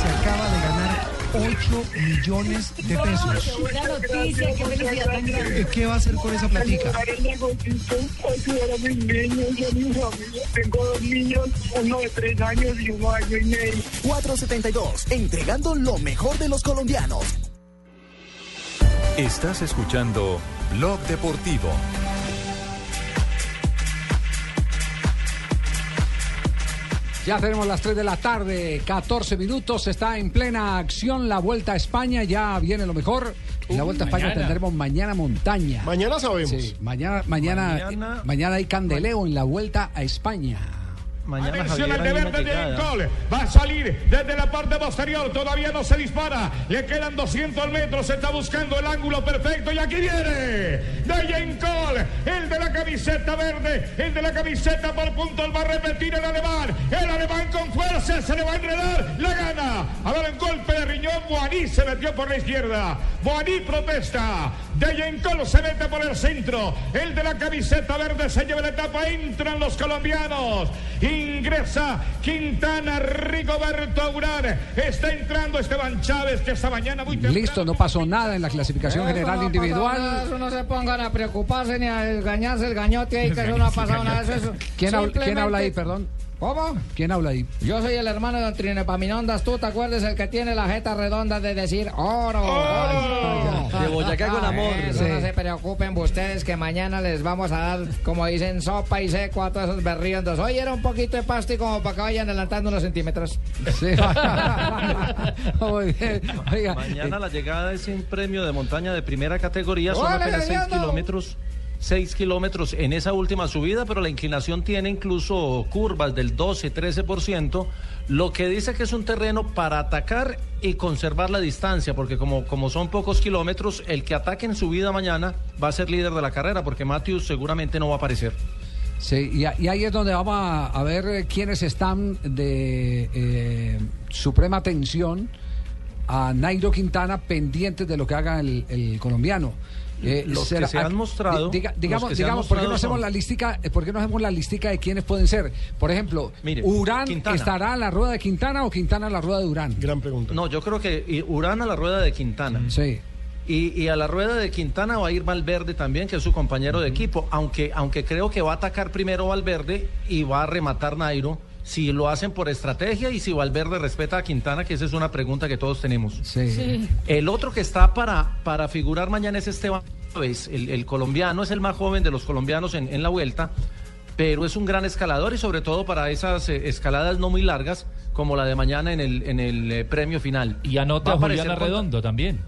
Se acaba de ganar 8 millones de pesos. Noticia, qué felicidad tan grande. ¿Qué va a hacer con esa platica? Tengo dos niños, uno de tres años y uno año y medio. 472, entregando lo mejor de los colombianos. Estás escuchando Blog Deportivo. Ya tenemos las 3 de la tarde, 14 minutos, está en plena acción la Vuelta a España, ya viene lo mejor. En la Vuelta a España mañana. tendremos mañana montaña. Mañana sabemos. Sí, mañana, mañana, Mañana- mañana hay candeleo en la Vuelta a España. Atención al de verde de Incol. Va a salir desde la parte posterior. Todavía no se dispara. Le quedan 200 metros. Está buscando el ángulo perfecto. Y aquí viene de. El de la camiseta verde. El de la camiseta por puntos. Va a repetir el alemán. El alemán con fuerza. Se le va a enredar. La gana. A ver el golpe de riñón. Boaní se metió por la izquierda. Boaní protesta. De se mete por el centro. El de la camiseta verde se lleva la etapa. Entran los colombianos. Ingresa Quintana Rigoberto Urán. Está entrando Esteban Chávez que esta mañana muy temprano. Listo, no pasó nada en la clasificación general individual. Eso no se pongan a preocuparse ni a desgañarse el gañote ahí, que eso no ha pasado nada. Eso, eso ¿Quién, habla, ¿Quién simplemente- habla ahí, perdón? ¿Cómo? ¿Quién habla ahí? Yo soy el hermano de Don Trinepaminondas, tú te acuerdas el que tiene la jeta redonda de decir oro. De Boyacá con amor. Eso no se preocupen ustedes que mañana les vamos a dar, como dicen, sopa y seco a todos esos berriondos. Hoy era un poquito de pasto y como para que vayan adelantando unos centímetros. Sí. Muy bien. Oiga, Mañana la llegada es un premio de montaña de primera categoría, son ¡Órale, apenas 6 Leandro! kilómetros. 6 kilómetros en esa última subida, pero la inclinación tiene incluso curvas del 12-13%, lo que dice que es un terreno para atacar y conservar la distancia, porque como, como son pocos kilómetros, el que ataque en subida mañana va a ser líder de la carrera, porque Matthews seguramente no va a aparecer. Sí, y, ahí es donde vamos a, ver quiénes están de eh, suprema atención a Nairo Quintana pendientes de lo que haga el colombiano. Eh, Los que se han mostrado- diga- digamos, digamos ¿por qué no hacemos son- la listica? eh, ¿Por qué no hacemos la listica de quiénes pueden ser? Por ejemplo, Mire, ¿Urán Quintana. estará a la rueda de Quintana o Quintana a la rueda de Urán? Gran pregunta. No, yo creo que Urán a la rueda de Quintana. Sí. Y, y a la rueda de Quintana va a ir Valverde también, que es su compañero de equipo, aunque, aunque creo que va a atacar primero Valverde y va a rematar Nairo, si lo hacen por estrategia y si Valverde respeta a Quintana, que esa es una pregunta que todos tenemos. Sí. El otro que está para, para figurar mañana es Esteban Chávez, el, el colombiano, es el más joven de los colombianos en, en la vuelta, pero es un gran escalador y sobre todo para esas eh, escaladas no muy largas, como la de mañana en el, en el eh, premio final. Y anota a Arredondo también.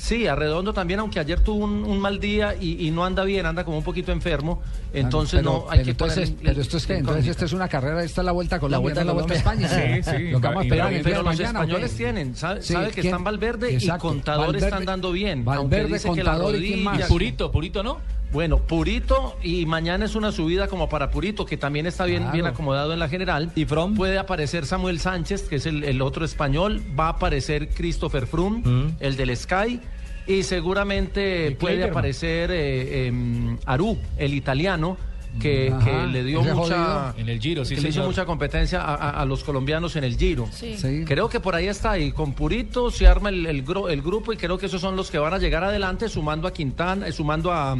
Sí, Arredondo también, aunque ayer tuvo un, un mal día y, y no anda bien, anda como un poquito enfermo. Entonces Pero- no hay pero que entonces, poner pero esto es que entonces esta es una carrera, esta es la vuelta a Colombia, vuelta esta es la vuelta a España. Sí, sí, Lo que vamos a pero- esperar los mañana, ¿o qué? españoles tienen, sabe, Sí, sabe que ¿quién? están Valverde Exacto, y Contador Valverde- están dando bien. Valverde, aunque dice que la Contador y quién rodilla- más. Purito, Purito no. Bueno, Purito y mañana es una subida como para Purito, que también está bien, Claro. bien acomodado en la general. Y From puede aparecer Samuel Sánchez, que es el, el otro español, va a aparecer Christopher Froome, Mm. el del Sky, y seguramente puede aparecer eh, em, Aru, el italiano. Que, Ajá, que le dio mucha jodido. En el Giro, sí, que le hizo mucha competencia a, a- a los colombianos en el Giro. Sí. Sí. Creo que por ahí está y con Purito se arma el, el grupo y creo que esos son los que van a llegar adelante sumando a Quintana, eh, sumando a,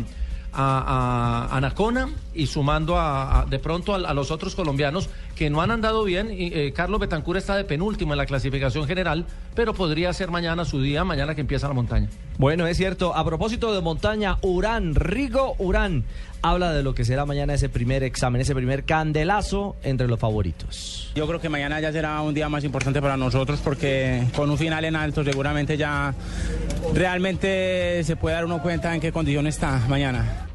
a, a Anacona y sumando a, a- de pronto a, a los otros colombianos que no han andado bien. Y, eh, Carlos Betancur está de penúltimo en la clasificación general, pero podría ser mañana su día, mañana que empieza la montaña. Bueno, es cierto. A propósito de montaña, Urán, Rigo Urán, habla de lo que será mañana ese primer examen, ese primer candelazo entre los favoritos. Yo creo que mañana ya será un día más importante para nosotros porque con un final en alto seguramente ya realmente se puede dar uno cuenta en qué condición está mañana.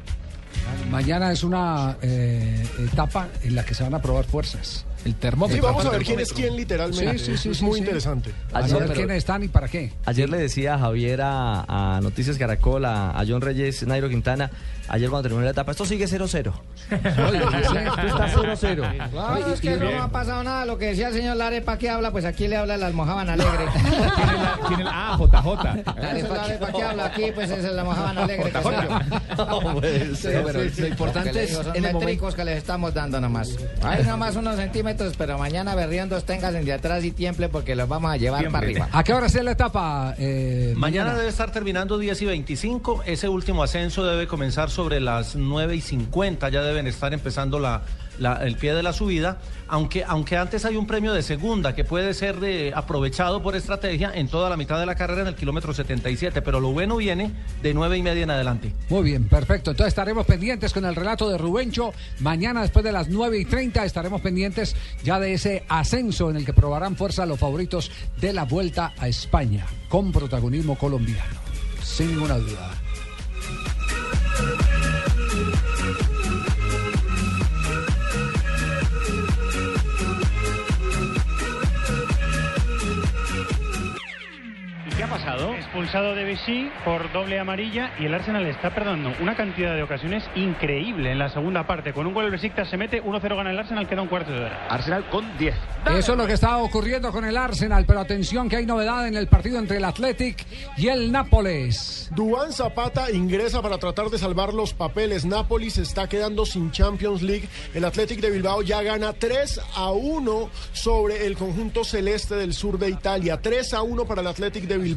Mañana es una eh, etapa en la que se van a probar fuerzas. El Sí, termómetro. vamos a ver quién es quién literalmente. Sí, sí, sí, es sí, muy sí. interesante. A Ayer, ver pero- quiénes están y para qué. Ayer le decía a Javier a, a Noticias Caracol, a, a John Reyes, Nairo Quintana, ayer cuando terminó la etapa, esto sigue 0-0. Esto está 0-0. Claro, es que no ha pasado nada. Lo que decía el señor Lare, ¿para qué habla? Pues aquí le habla el almojaban alegre. ¿Quién es la- Ah, JJ. ¿Para qué habla aquí? Pues es el almojaban alegre. que. No Sí, pero lo importante es son métricos que les estamos dando nomás. Hay nomás unos centímetros, pero mañana berriondos tengas de atrás y tiemple porque los vamos a llevar para arriba. ¿A qué hora es la etapa? eh, Mañana debe estar terminando 10 y 25. Ese último ascenso debe comenzar sobre las 9 y 50. Ya deben estar empezando la, el pie de la subida. Aunque, aunque antes hay un premio de segunda que puede ser de- aprovechado por estrategia en toda la mitad de la carrera en el kilómetro 77. Pero lo bueno viene de 9 y media en adelante. Muy bien, perfecto. Entonces estaremos pendientes con el relato de Rubencho. Mañana, después de las 9 y 30, estaremos pendientes ya de ese ascenso en el que probarán fuerza los favoritos de la Vuelta a España, con protagonismo colombiano. Sin ninguna duda. Qué ha pasado? Expulsado de Vichy por doble amarilla y el Arsenal está perdonando una cantidad de ocasiones increíble en la segunda parte. Con un gol el Besiktas se mete, 1-0 gana el Arsenal, queda un cuarto de hora. Arsenal con 10. Eso es lo que está ocurriendo con el Arsenal, pero atención que hay novedad en el partido entre el Athletic y el Nápoles. Duan Zapata ingresa para tratar de salvar los papeles. Napoli se está quedando sin Champions League. El Athletic de Bilbao ya gana 3 a 1 sobre el conjunto celeste del sur de Italia. 3 a 1 para el Athletic de Bilbao.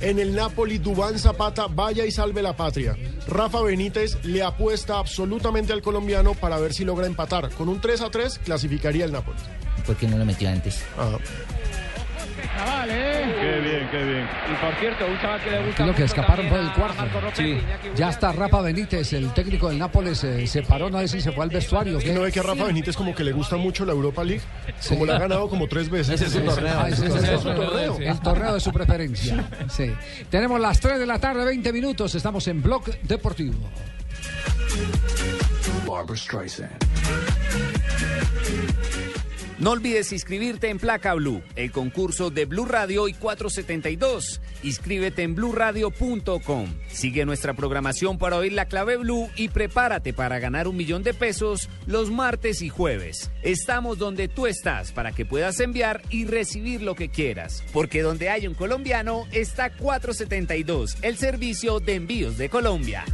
En el Napoli, Duan Zapata vaya y salve la patria. Rafa Benítez le apuesta absolutamente al colombiano para ver si logra empatar. Con un 3 a 3 clasificaría el Napoli. ¿Por qué no lo metió antes? Chaval, ¿eh? Qué bien, qué bien. Y por cierto, un chaval que le gusta. lo que escaparon fue el cuarto. López, Sí. Ya está Rafa Benítez, el técnico del Nápoles, eh, se paró, no sé si se fue al vestuario. ¿Y no ve que a Rafa Benítez como que le gusta mucho la Europa League? Como la ha ganado como tres veces. Ese es su torneo. Ah, ese es el torneo. El torneo de su preferencia. Sí. Tenemos las 3 de la tarde, 20 minutos. Estamos en Blog Deportivo. Barbara Streisand. No olvides inscribirte en Placa Blue, el concurso de Blue Radio y 472. Inscríbete en bluradio.com. Sigue nuestra programación para oír la clave Blue y prepárate para ganar un millón de pesos los martes y jueves. Estamos donde tú estás para que puedas enviar y recibir lo que quieras. Porque donde hay un colombiano está 472, el servicio de envíos de Colombia.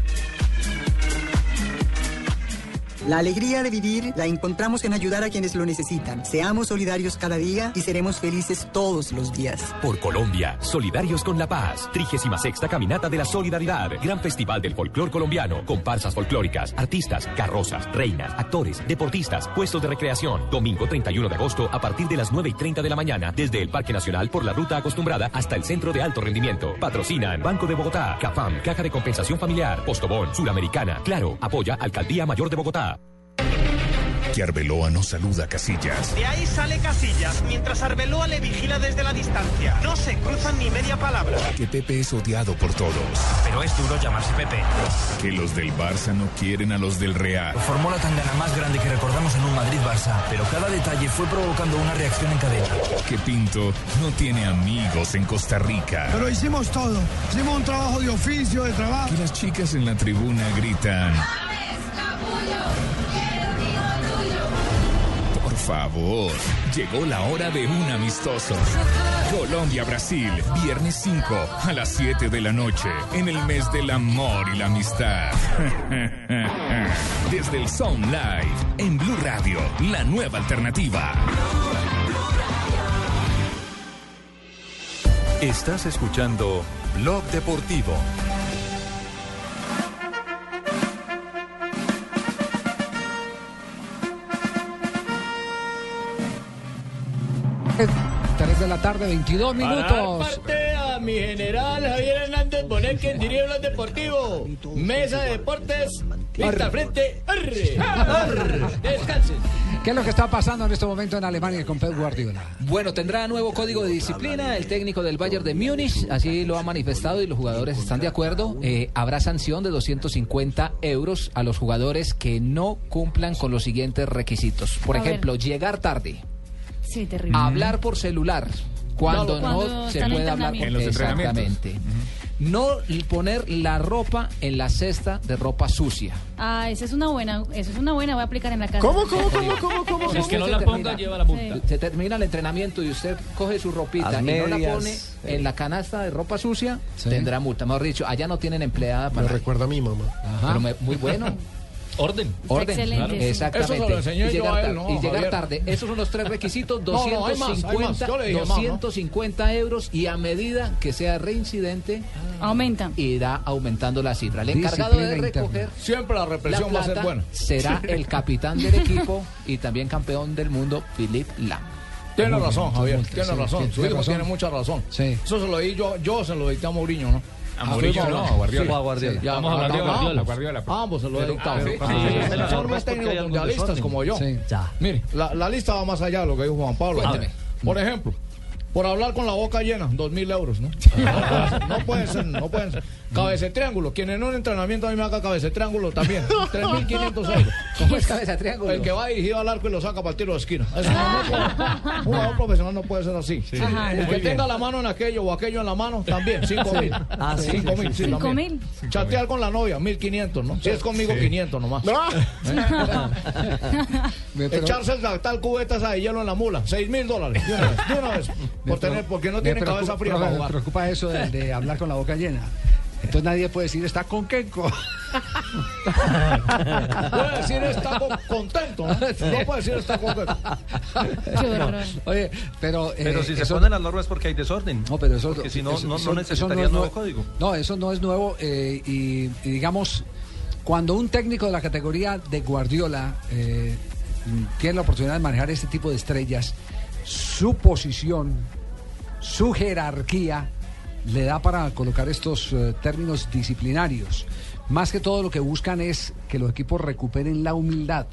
La alegría de vivir la encontramos en ayudar a quienes lo necesitan. Seamos solidarios cada día y seremos felices todos los días. Por Colombia, solidarios con la paz. 36 Caminata de la Solidaridad. Gran Festival del Folclor Colombiano. Comparsas folclóricas, artistas, carrozas, reinas, actores, deportistas, puestos de recreación. Domingo 31 de agosto a partir de las 9 y 30 de la mañana. Desde el Parque Nacional por la ruta acostumbrada hasta el Centro de Alto Rendimiento. Patrocinan Banco de Bogotá, CAFAM, Caja de Compensación Familiar, Postobón, Suramericana. Claro, apoya Alcaldía Mayor de Bogotá. Que Arbeloa no saluda a Casillas. De ahí sale Casillas, mientras Arbeloa le vigila desde la distancia. No se cruzan ni media palabra. Que Pepe es odiado por todos. Pero es duro llamarse Pepe. Que los del Barça no quieren a los del Real. Formó la tangana más grande que recordamos en un Madrid-Barça, pero cada detalle fue provocando una reacción en cadena. Que Pinto no tiene amigos en Costa Rica. Pero hicimos todo. Hicimos un trabajo de oficio, de trabajo. Que las chicas en la tribuna gritan. Favor, llegó la hora de un amistoso. Colombia-Brasil, viernes 5 a las 7 de la noche, en el mes del amor y la amistad. Desde el Sound Live, en Blue Radio, la nueva alternativa. Estás escuchando Blog Deportivo. Tres de la tarde, 22 Para dar minutos. parte a mi general Javier Hernández Bonet, quien dirige Blog Deportivo. Mesa de Deportes, al frente. ¡Arre! ¡Arre! Descansen. ¿Qué es lo que está pasando en este momento en Alemania con Pep Guardiola? Bueno, tendrá nuevo código de disciplina el técnico del Bayern de Múnich, así lo ha manifestado y los jugadores están de acuerdo. Eh, habrá sanción de 250 euros a los jugadores que no cumplan con los siguientes requisitos. Por ejemplo, llegar tarde, Sí, terrible. hablar por celular cuando no se puede hablar por En los entrenamientos. Exactamente. No poner la ropa en la cesta de ropa sucia. Ah, esa es una buena, eso es una buena, voy a aplicar en la casa. ¿Cómo, cómo, cómo, cómo, cómo? Si es que no Se la termina. ponga, lleva la multa. Se termina el entrenamiento y usted coge su ropita Las y no la pone sí. en la canasta de ropa sucia, Sí. tendrá multa. Mejor dicho, allá no tienen empleada para. Me recuerda a mi mamá. Pero me- muy bueno. Orden. Orden, excelente, exactamente. Eso se lo enseñé y yo llegar, a él, tar- ¿no, y llegar Javier? tarde. Esos son los tres requisitos, No, no, hay más, hay más. 250, Yo le dije más, ¿no? 250 euros y a medida que sea reincidente, aumenta. Irá aumentando la cifra. El encargado de Disciplina recoger interna. Siempre la represión va a ser buena. será el capitán del equipo y también campeón del mundo, Philip Lam. Tiene razón, Javier, tiene razón. Su tiene hijo tiene mucha razón. Sí. Eso se lo di yo, yo se lo dicté a Mourinho, ¿no? A Mourinho no, a Guardiola. A Guardiola. Ya, Vamos a hablar de ambos, Guardiola. A Guardiola, pues. Ambos se lo he Pero- dictado. ah, sí. Sí, Ah, sí, sí, sí, la Son más técnicos mundialistas como yo. Sí. Mire, la, la lista va más allá de lo que dijo Juan Pablo. Por ejemplo, por hablar con la boca llena, dos mil euros, ¿no? No pueden ser, no pueden ser. Cabeza triángulo. Quien en un entrenamiento a mí me haga cabeza triángulo también. 3.500 euros. ¿Cómo es cabeza triángulo? El que va dirigido al arco y lo saca para el tiro de esquina. Eso no, no puede- un jugador profesional no puede ser así. Ajá. El que bien. tenga la mano en aquello o aquello en la mano, también, 5 mil. Ah, sí. 5 mil, sí, ¿Cinco también. Chatear con la novia, 1.500, ¿no? Si es conmigo, 500 nomás. Pero- Echarse la tal cubeta esa de hielo en la mula, 6 mil dólares. De una vez, de una vez. Por tener, porque no preocupa- cabeza fría me para jugar. preocupa eso de, de hablar con la boca llena. Entonces nadie puede decir está con Kenko. Puede decir está con- contento, ¿no? Puede decir está contento. Oye, pero. eh, Pero si se ponen las normas porque hay desorden. No, pero eso, Porque si no, eso- no, no necesitaría es nuevo nuevo. código. No, eso no es nuevo. eh, y, y digamos, cuando un técnico de la categoría de Guardiola eh, tiene la oportunidad de manejar este tipo de estrellas, su posición, su jerarquía, le da para colocar estos eh, términos disciplinarios. Más que todo lo que buscan es que los equipos recuperen la humildad.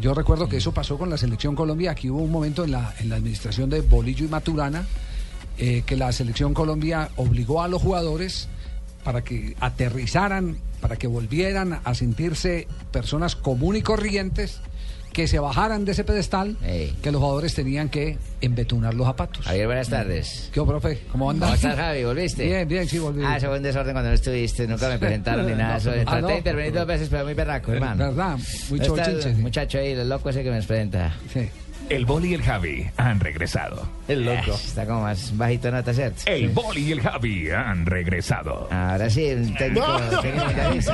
Yo recuerdo que eso pasó con la selección Colombia. Aquí hubo un momento en la, en la administración de Bolillo y Maturana eh, que la selección Colombia obligó a los jugadores para que aterrizaran, para que volvieran a sentirse personas común y corrientes, que se bajaran de ese pedestal, que los jugadores tenían que embetunar los zapatos. Javier, buenas tardes. ¿Qué profe? ¿Cómo andas? ¿Cómo estás, Javi? ¿Volviste? Bien, bien, sí, volví. Ah, eso fue un desorden cuando no estuviste. Nunca me presentaron ni nada. Eso, ah, Traté de intervenir dos veces, pero muy berraco, hermano. ¿Verdad? Muy ¿Dónde está el chochinche, muchacho ahí, el loco ese que me presenta. Sí. El Boli y el Javi han regresado. El loco. está como más bajito nota, ¿cierto? El Boli y el Javi han regresado. Ahora sí, el técnico, No. técnico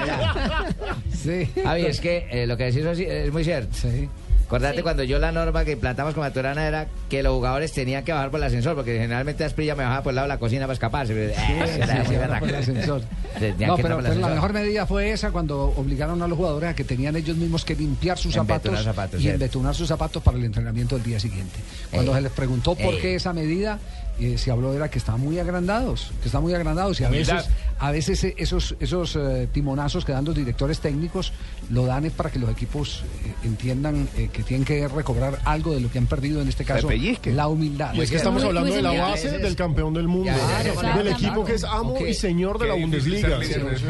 ya. Sí. Javi, es que eh, lo que decís es, es muy cierto. Sí. Acordate cuando yo la norma que plantamos con Maturana era que los jugadores tenían que bajar por el ascensor, porque generalmente Asprilla me bajaba por el lado de la cocina para escaparse. Eh, sí, por el ascensor. No, pero, entrar por el pero la mejor medida fue esa cuando obligaron a los jugadores a que tenían ellos mismos que limpiar sus zapatos, zapatos, y embetunar sus zapatos para el entrenamiento del día siguiente. Cuando Ey. se les preguntó por Ey. qué esa medida, eh, se habló era que estaban muy agrandados, que estaban muy agrandados y a Humildad. veces, a veces eh, esos, esos eh, timonazos que dan los directores técnicos lo dan es para que los equipos eh, entiendan eh, que tienen que recobrar algo de lo que han perdido en este caso, la humildad. Y es que estamos hablando de la base del campeón del mundo, Claro, del equipo que es amo Aunque- y señor de la Bundesliga.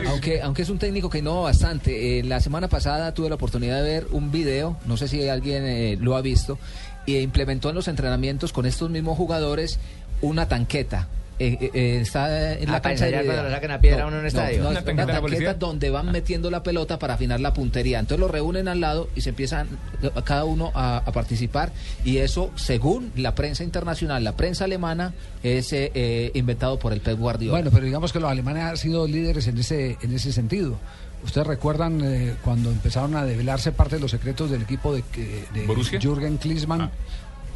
Aunque, aunque es un técnico que innova bastante. Eh, la semana pasada tuve la oportunidad de ver un video, no sé si alguien eh, lo ha visto, e implementó en los entrenamientos con estos mismos jugadores una tanqueta. Eh, eh, eh, está en la Ah, para cancha de cuando idea. lo saquen a piedra uno en un estadio. no, ¿Una es tanqueta una la donde van metiendo la pelota para afinar la puntería. Entonces lo reúnen al lado y se empiezan cada uno a, a participar. Y eso, según la prensa internacional, la prensa alemana, es eh, inventado por el Pep Guardiola. Bueno, pero digamos que los alemanes han sido líderes en ese, en ese sentido. Ustedes recuerdan eh, cuando empezaron a develarse parte de los secretos del equipo de, que- de. Jürgen Klinsmann.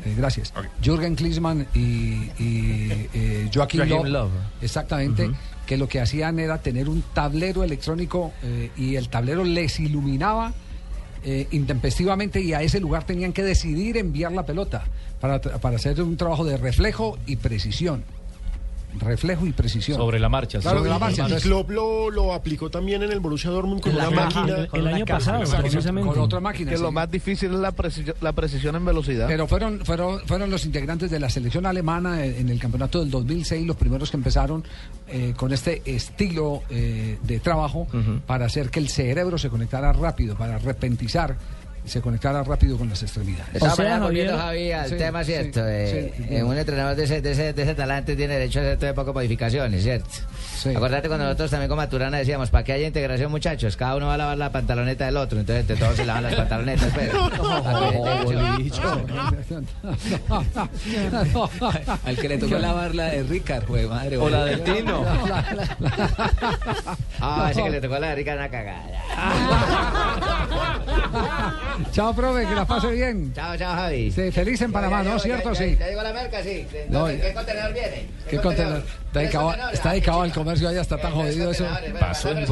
Eh, gracias. Jürgen Klinsmann y, y, eh, Joachim, Joachim Löw, Löw. Exactamente. Que lo que hacían era tener un tablero electrónico eh, y el tablero les iluminaba eh, intempestivamente y a ese lugar tenían que decidir enviar la pelota para, tra- para hacer un trabajo de reflejo y precisión. Reflejo y precisión. Sobre la marcha, Claro, sobre la marcha. y entonces- Klopp lo, lo aplicó también en el Borussia Dortmund con la una máquina, máquina. con El año pasado, precisamente. Con otra máquina, Que sí. lo más difícil es la, preci- la precisión en velocidad. Pero fueron, fueron, fueron los integrantes de la selección alemana en en el campeonato del 2006 los primeros que empezaron eh, con este estilo eh, de trabajo para hacer que el cerebro se conectara rápido, para repentizar y se conectara rápido con las extremidades. De todas maneras, volviendo, Javi, al Sí, tema, sí, ¿cierto? Eh, sí, eh, un entrenador de ese, de, ese, de ese talante tiene derecho a hacer todo de pocas modificaciones, ¿cierto? Acordate cuando nosotros también con Maturana decíamos, para que haya integración, muchachos, cada uno va a lavar la pantaloneta del otro, entonces entre todos se lavan las pantalonetas, pero... Al que le tocó lavar la de Ricard, güey, madre. O la del Tino. Ah, ese que le tocó la de Rica una cagada. Chao, profe, que la pase bien. Chao, chao, Javi. Sí, feliz en Panamá, ¿no? ¿Cierto? Ya, Sí. ya llegó la merca, sí. No, ¿Qué, contenedor viene? ¿Qué contenedor? Está dedicado, está dedicado al comercio, allá está tan jodido eso. Pasó en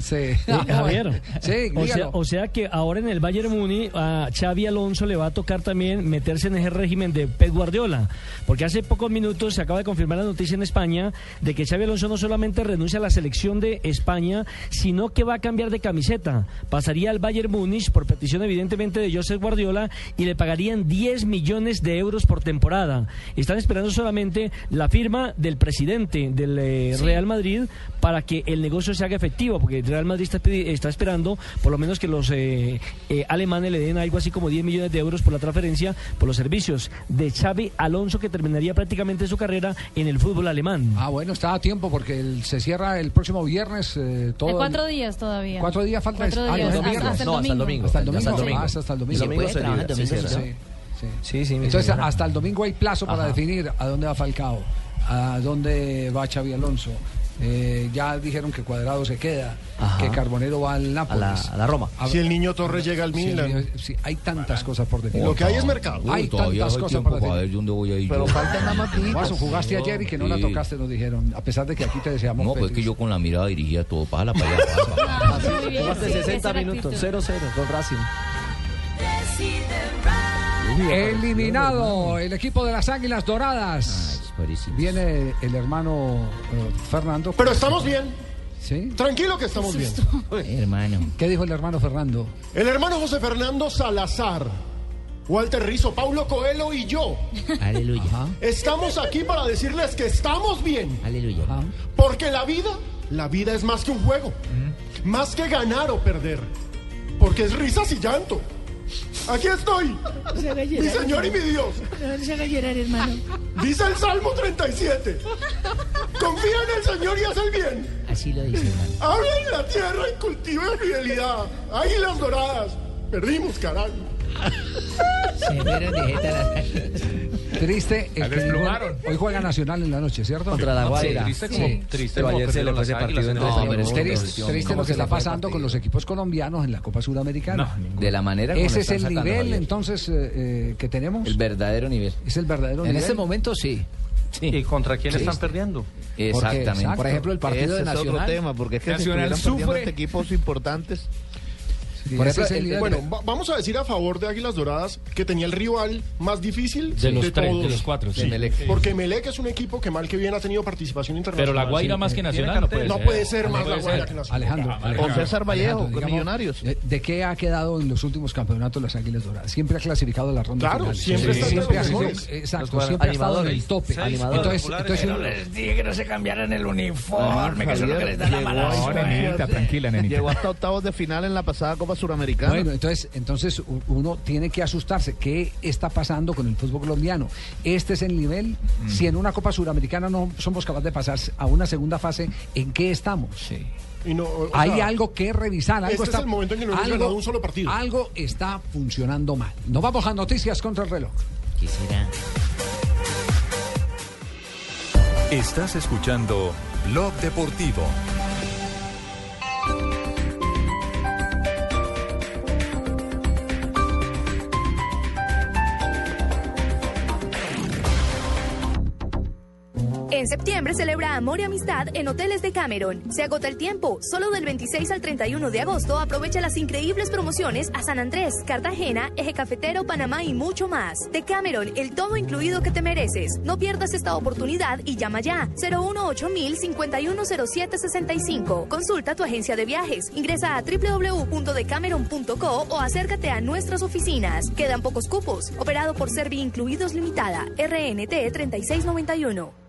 Sí. Eh, Javier, Sí, o, sea, o sea que ahora en el Bayern Muni a Xavi Alonso le va a tocar también meterse en ese régimen de Pep Guardiola, porque hace pocos minutos se acaba de confirmar la noticia en España de que Xavi Alonso no solamente renuncia a la selección de España, sino que va a cambiar de camiseta. Pasaría al Bayern Múnich por petición evidentemente de Josep Guardiola y le pagarían 10 millones de euros por temporada. Están esperando solamente la firma del presidente del eh, Real Madrid para que el negocio se haga efectivo, porque el Real Madrid está, esperando por lo menos que los eh, eh, alemanes le den algo así como 10 millones de euros por la transferencia, por los servicios de Xavi Alonso, que terminaría prácticamente su carrera en el fútbol alemán. Ah, bueno, está a tiempo porque el- se cierra el próximo viernes eh, todo. De el- cuatro días todavía. ¿Cuatro días falta? Cuatro Ah, días, no, hasta- No, hasta el domingo. Hasta el domingo. Hasta el domingo. Ah, hasta el domingo. Sí, sí, Entonces, hasta el domingo hay plazo para definir a dónde va Falcao, a dónde va Xavi Alonso. Eh, ya dijeron que Cuadrado se queda, Ajá. que Carbonero va al Nápoles. A la- a la Roma. Si el niño Torres llega al Milan. niño- sí, hay tantas cosas por definir. Lo que hay es mercado. Hay Uy, todavía tantas hay cosas para definir. ver dónde voy a ir Pero yo. más días. Guaso, jugaste ayer y que no la tocaste, nos dijeron, a pesar de que aquí te deseamos No, pues es que yo con la mirada dirigía todo. Para allá. Jugaste sí, 60 esa es la minutos, actitud. 0-0 con Racing. Eliminado el equipo de las Águilas Doradas. Viene el hermano eh, Fernando. Pero estamos bien. ¿Sí? Tranquilo que estamos bien. Hermano. ¿Qué dijo el hermano Fernando? El hermano José Fernando Salazar, Walter Rizo, Paulo Coelho y yo Aleluya. estamos aquí para decirles que estamos bien. Aleluya. Porque la vida, la vida es más que un juego. Más que ganar o perder. Porque es risas y llanto. Aquí estoy. Mi Señor y mi Dios. No se haga llorar, hermano. Dice el Salmo 37. Confía en el Señor y haz el bien. Así lo dice, hermano. Habla en la tierra y cultiva fidelidad. Águilas doradas. Perdimos, carajo. Se fueron de jeta las Triste. La hoy juega Nacional en la noche, ¿cierto? Contra la Guaira. Sí, Triste sí. triste Pero ayer se le fue ese partido en en minutos. el Triste, Triste, triste ¿cómo lo que se está pasando con los equipos colombianos en la Copa Sudamericana. De la manera Ese es el nivel, entonces, eh, eh, que tenemos. El verdadero nivel. Es el verdadero En nivel. este momento sí. ¿Y contra quién Sí. están perdiendo? Exactamente. exacto. Por ejemplo, el partido Ese de es Nacional. otro tema, porque es que Nacional si estuvieran perdiendo sufre. ante equipos importantes. Sí, Por ese ejemplo, es el el- nivel. bueno, va- vamos a decir a favor de Águilas Doradas que tenía el rival más difícil De los tres, todos. de los cuatro, sí. Emelec. Porque Melec es un equipo que mal que bien ha tenido participación internacional. Pero la Guaira más que Nacional no puede No ser. puede ser No más puede la Guaira ser. que Nacional. Alejandro, Ah, Alejandro, Con César Vallejo, Alejandro, digamos, Millonarios. ¿de, de qué ha quedado en los últimos campeonatos las Águilas Doradas? Siempre ha clasificado a la ronda Claro, final. siempre Sí, está siempre los ha sido- mejores. Exacto, Los siempre ha estado en el tope. Entonces, entonces dije que no se cambiaran el uniforme, que eso es lo que les da la mala a- No, nenita, tranquila, nenita. Llegó hasta octavos de final en la pasada Copa Suramericana. Bueno, entonces, entonces uno tiene que asustarse. ¿Qué está pasando con el fútbol colombiano? Este es el nivel. Si en una Copa Suramericana no somos capaces de pasar a una segunda fase, ¿en qué estamos? Y no, o Hay sea, algo que revisar. Algo este está, es el momento en que no hemos algo- ganado un solo partido. Algo está funcionando mal. Nos vamos a noticias contra el reloj. Quisiera. Estás escuchando Blog Deportivo. Septiembre celebra amor y amistad en hoteles de Cameron. Se agota el tiempo. Solo del 26 al 31 de agosto aprovecha las increíbles promociones a San Andrés, Cartagena, Eje Cafetero, Panamá y mucho más. De Cameron, el todo incluido que te mereces. No pierdas esta oportunidad y llama ya. 018 510765 Consulta tu agencia de viajes. Ingresa a www.decameron.co o acércate a nuestras oficinas. Quedan pocos cupos. Operado por Servi Incluidos Limitada. RNT 3691.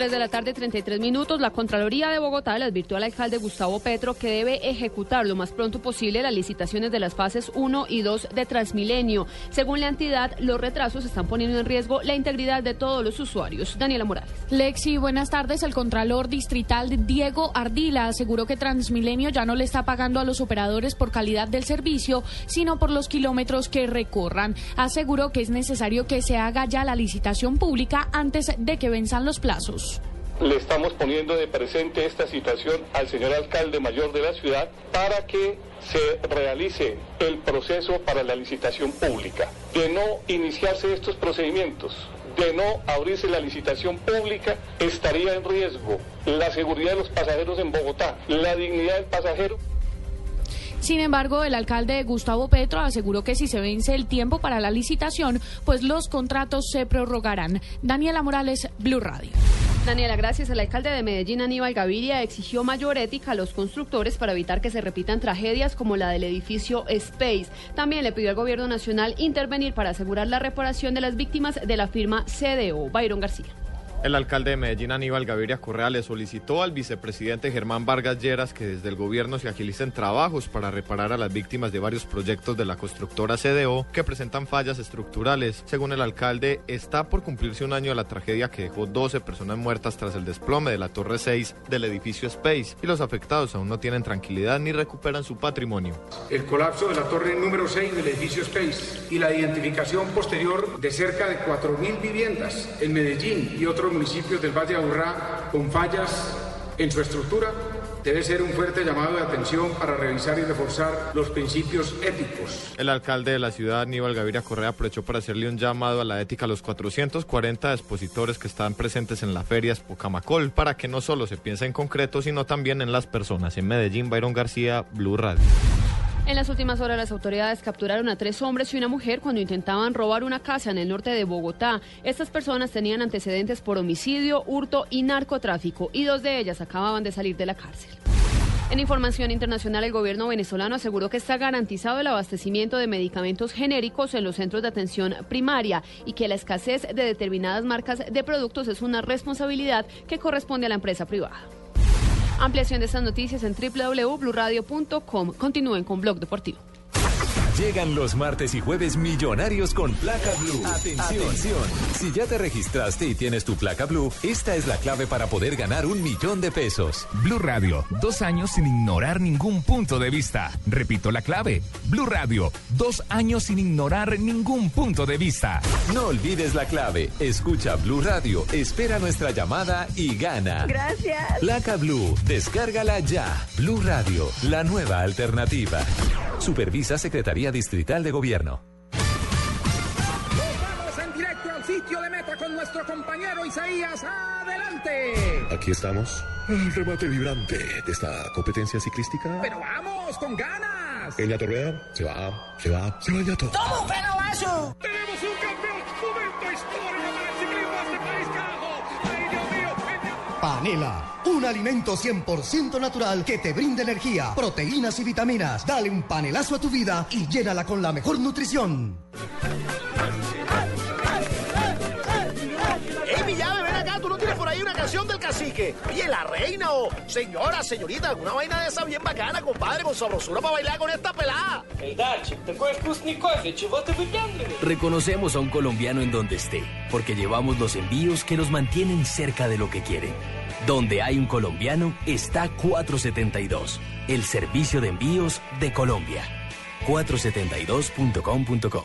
3 de la tarde, 33 minutos. La Contraloría de Bogotá le advirtió al alcalde Gustavo Petro que debe ejecutar lo más pronto posible las licitaciones de las fases 1 y 2 de Transmilenio. Según la entidad, los retrasos están poniendo en riesgo la integridad de todos los usuarios. Daniela Morales. Lexi, buenas tardes. El Contralor Distrital Diego Ardila aseguró que Transmilenio ya no le está pagando a los operadores por calidad del servicio, sino por los kilómetros que recorran. Aseguró que es necesario que se haga ya la licitación pública antes de que venzan los plazos. Le estamos poniendo de presente esta situación al señor alcalde mayor de la ciudad para que se realice el proceso para la licitación pública. De no iniciarse estos procedimientos, de no abrirse la licitación pública, estaría en riesgo la seguridad de los pasajeros en Bogotá, la dignidad del pasajero. Sin embargo, el alcalde Gustavo Petro aseguró que si se vence el tiempo para la licitación, pues los contratos se prorrogarán. Daniela Morales, Blue Radio. Daniela, gracias. El alcalde de Medellín, Aníbal Gaviria, exigió mayor ética a los constructores para evitar que se repitan tragedias como la del edificio Space. También le pidió al gobierno nacional intervenir para asegurar la reparación de las víctimas de la firma CDO. Byron García. El alcalde de Medellín, Aníbal Gaviria Correa, le solicitó al vicepresidente Germán Vargas Lleras que desde el gobierno se agilicen trabajos para reparar a las víctimas de varios proyectos de la constructora CDO que presentan fallas estructurales. Según el alcalde, está por cumplirse un año de la tragedia que dejó 12 personas muertas tras el desplome de la Torre 6 del edificio Space y los afectados aún no tienen tranquilidad ni recuperan su patrimonio. El colapso de la torre número 6 del edificio Space y la identificación posterior de cerca de 4.000 viviendas en Medellín y otros municipios del Valle de Aburrá con fallas en su estructura debe ser un fuerte llamado de atención para revisar y reforzar los principios éticos. El alcalde de la ciudad, Aníbal Gaviria Correa, aprovechó para hacerle un llamado a la ética a los 440 expositores que están presentes en la feria Spocamacol para que no solo se piense en concreto, sino también en las personas. En Medellín, Byron García, Blue Radio. En las últimas horas las autoridades capturaron a tres hombres y una mujer cuando intentaban robar una casa en el norte de Bogotá. Estas personas tenían antecedentes por homicidio, hurto y narcotráfico y dos de ellas acababan de salir de la cárcel. En información internacional, el gobierno venezolano aseguró que está garantizado el abastecimiento de medicamentos genéricos en los centros de atención primaria y que la escasez de determinadas marcas de productos es una responsabilidad que corresponde a la empresa privada. Ampliación de estas noticias en www.bluradio.com. Continúen con Blog Deportivo. Llegan los martes y jueves millonarios con placa blue. Atención. Si ya te registraste y tienes tu placa blue, esta es la clave para poder ganar un millón de pesos. Blue Radio, dos años sin ignorar ningún punto de vista. Repito la clave. Blue Radio, dos años sin ignorar ningún punto de vista. No olvides la clave. Escucha Blue Radio, espera nuestra llamada y gana. Gracias. Placa Blue, descárgala ya. Blue Radio, la nueva alternativa. Supervisa Secretaría Distrital de Gobierno. Vamos en directo al sitio de meta con nuestro compañero Isaías. ¡Adelante! Aquí estamos. El remate vibrante de esta competencia ciclística. Pero vamos, con ganas. El Ñato Rueda se va, se va, se va el Ñato. ¡Toma un pedazo! Panela, un alimento 100% natural que te brinda energía, proteínas y vitaminas. Dale un panelazo a tu vida y llénala con la mejor nutrición. Ahí una canción del cacique. Oye, la reina o señora, señorita, alguna vaina de esa bien bacana, compadre, con sabrosura para bailar con esta pelada. Reconocemos a un colombiano en donde esté, porque llevamos los envíos que nos mantienen cerca de lo que quieren. Donde hay un colombiano está 472, el servicio de envíos de Colombia. 472.com.co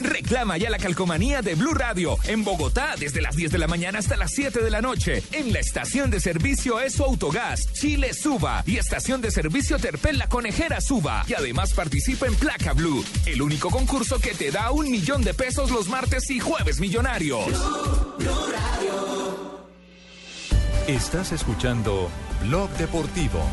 Reclama ya la calcomanía de Blue Radio en Bogotá desde las 10 de la mañana hasta las 7 de la noche. En la estación de servicio Eso Autogás, Chile Suba y estación de servicio Terpel La Conejera Suba. Y además participa en Placa Blue, el único concurso que te da un millón de pesos los martes y jueves millonarios. Estás escuchando Blog Deportivo.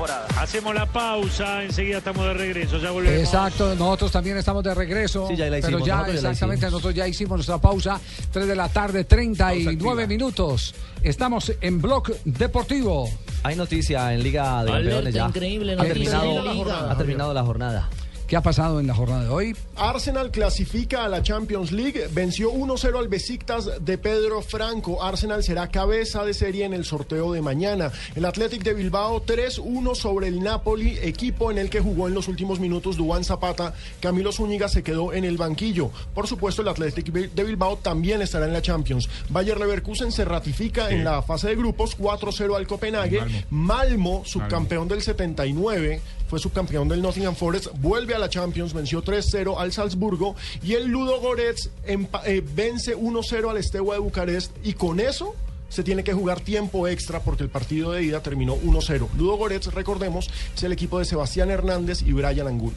Temporada. Hacemos la pausa, enseguida estamos de regreso, ya volvemos. Exacto, nosotros también estamos de regreso. Sí, ya la Pero hicimos, ya, nosotros ya la exactamente, hicimos. nosotros ya hicimos nuestra pausa. 3 de la tarde, 39 minutos. Estamos en Blog Deportivo. Hay noticia en Liga de Alerta Campeones ya. increíble, ha terminado, la Liga. ha terminado la jornada. ¿Qué ha pasado en la jornada de hoy? Arsenal clasifica a la Champions League, venció 1-0 al Besiktas de Pedro Franco. Arsenal será cabeza de serie en el sorteo de mañana. El Athletic de Bilbao 3-1 sobre el Napoli, equipo en el que jugó en los últimos minutos Dubán Zapata. Camilo Zúñiga se quedó en el banquillo. Por supuesto, el Athletic de Bilbao también estará en la Champions. Bayer Leverkusen se ratifica en la fase de grupos 4-0 al Copenhague. Malmo, subcampeón del 79, fue subcampeón del Nottingham Forest, vuelve a la Champions, venció 3-0 al Salzburgo y el Ludo Goretz eh, vence 1-0 al Steaua de Bucarest y con eso se tiene que jugar tiempo extra porque el partido de ida terminó 1-0. Ludo Goretz, recordemos, es el equipo de Sebastián Hernández y Brian Angulo.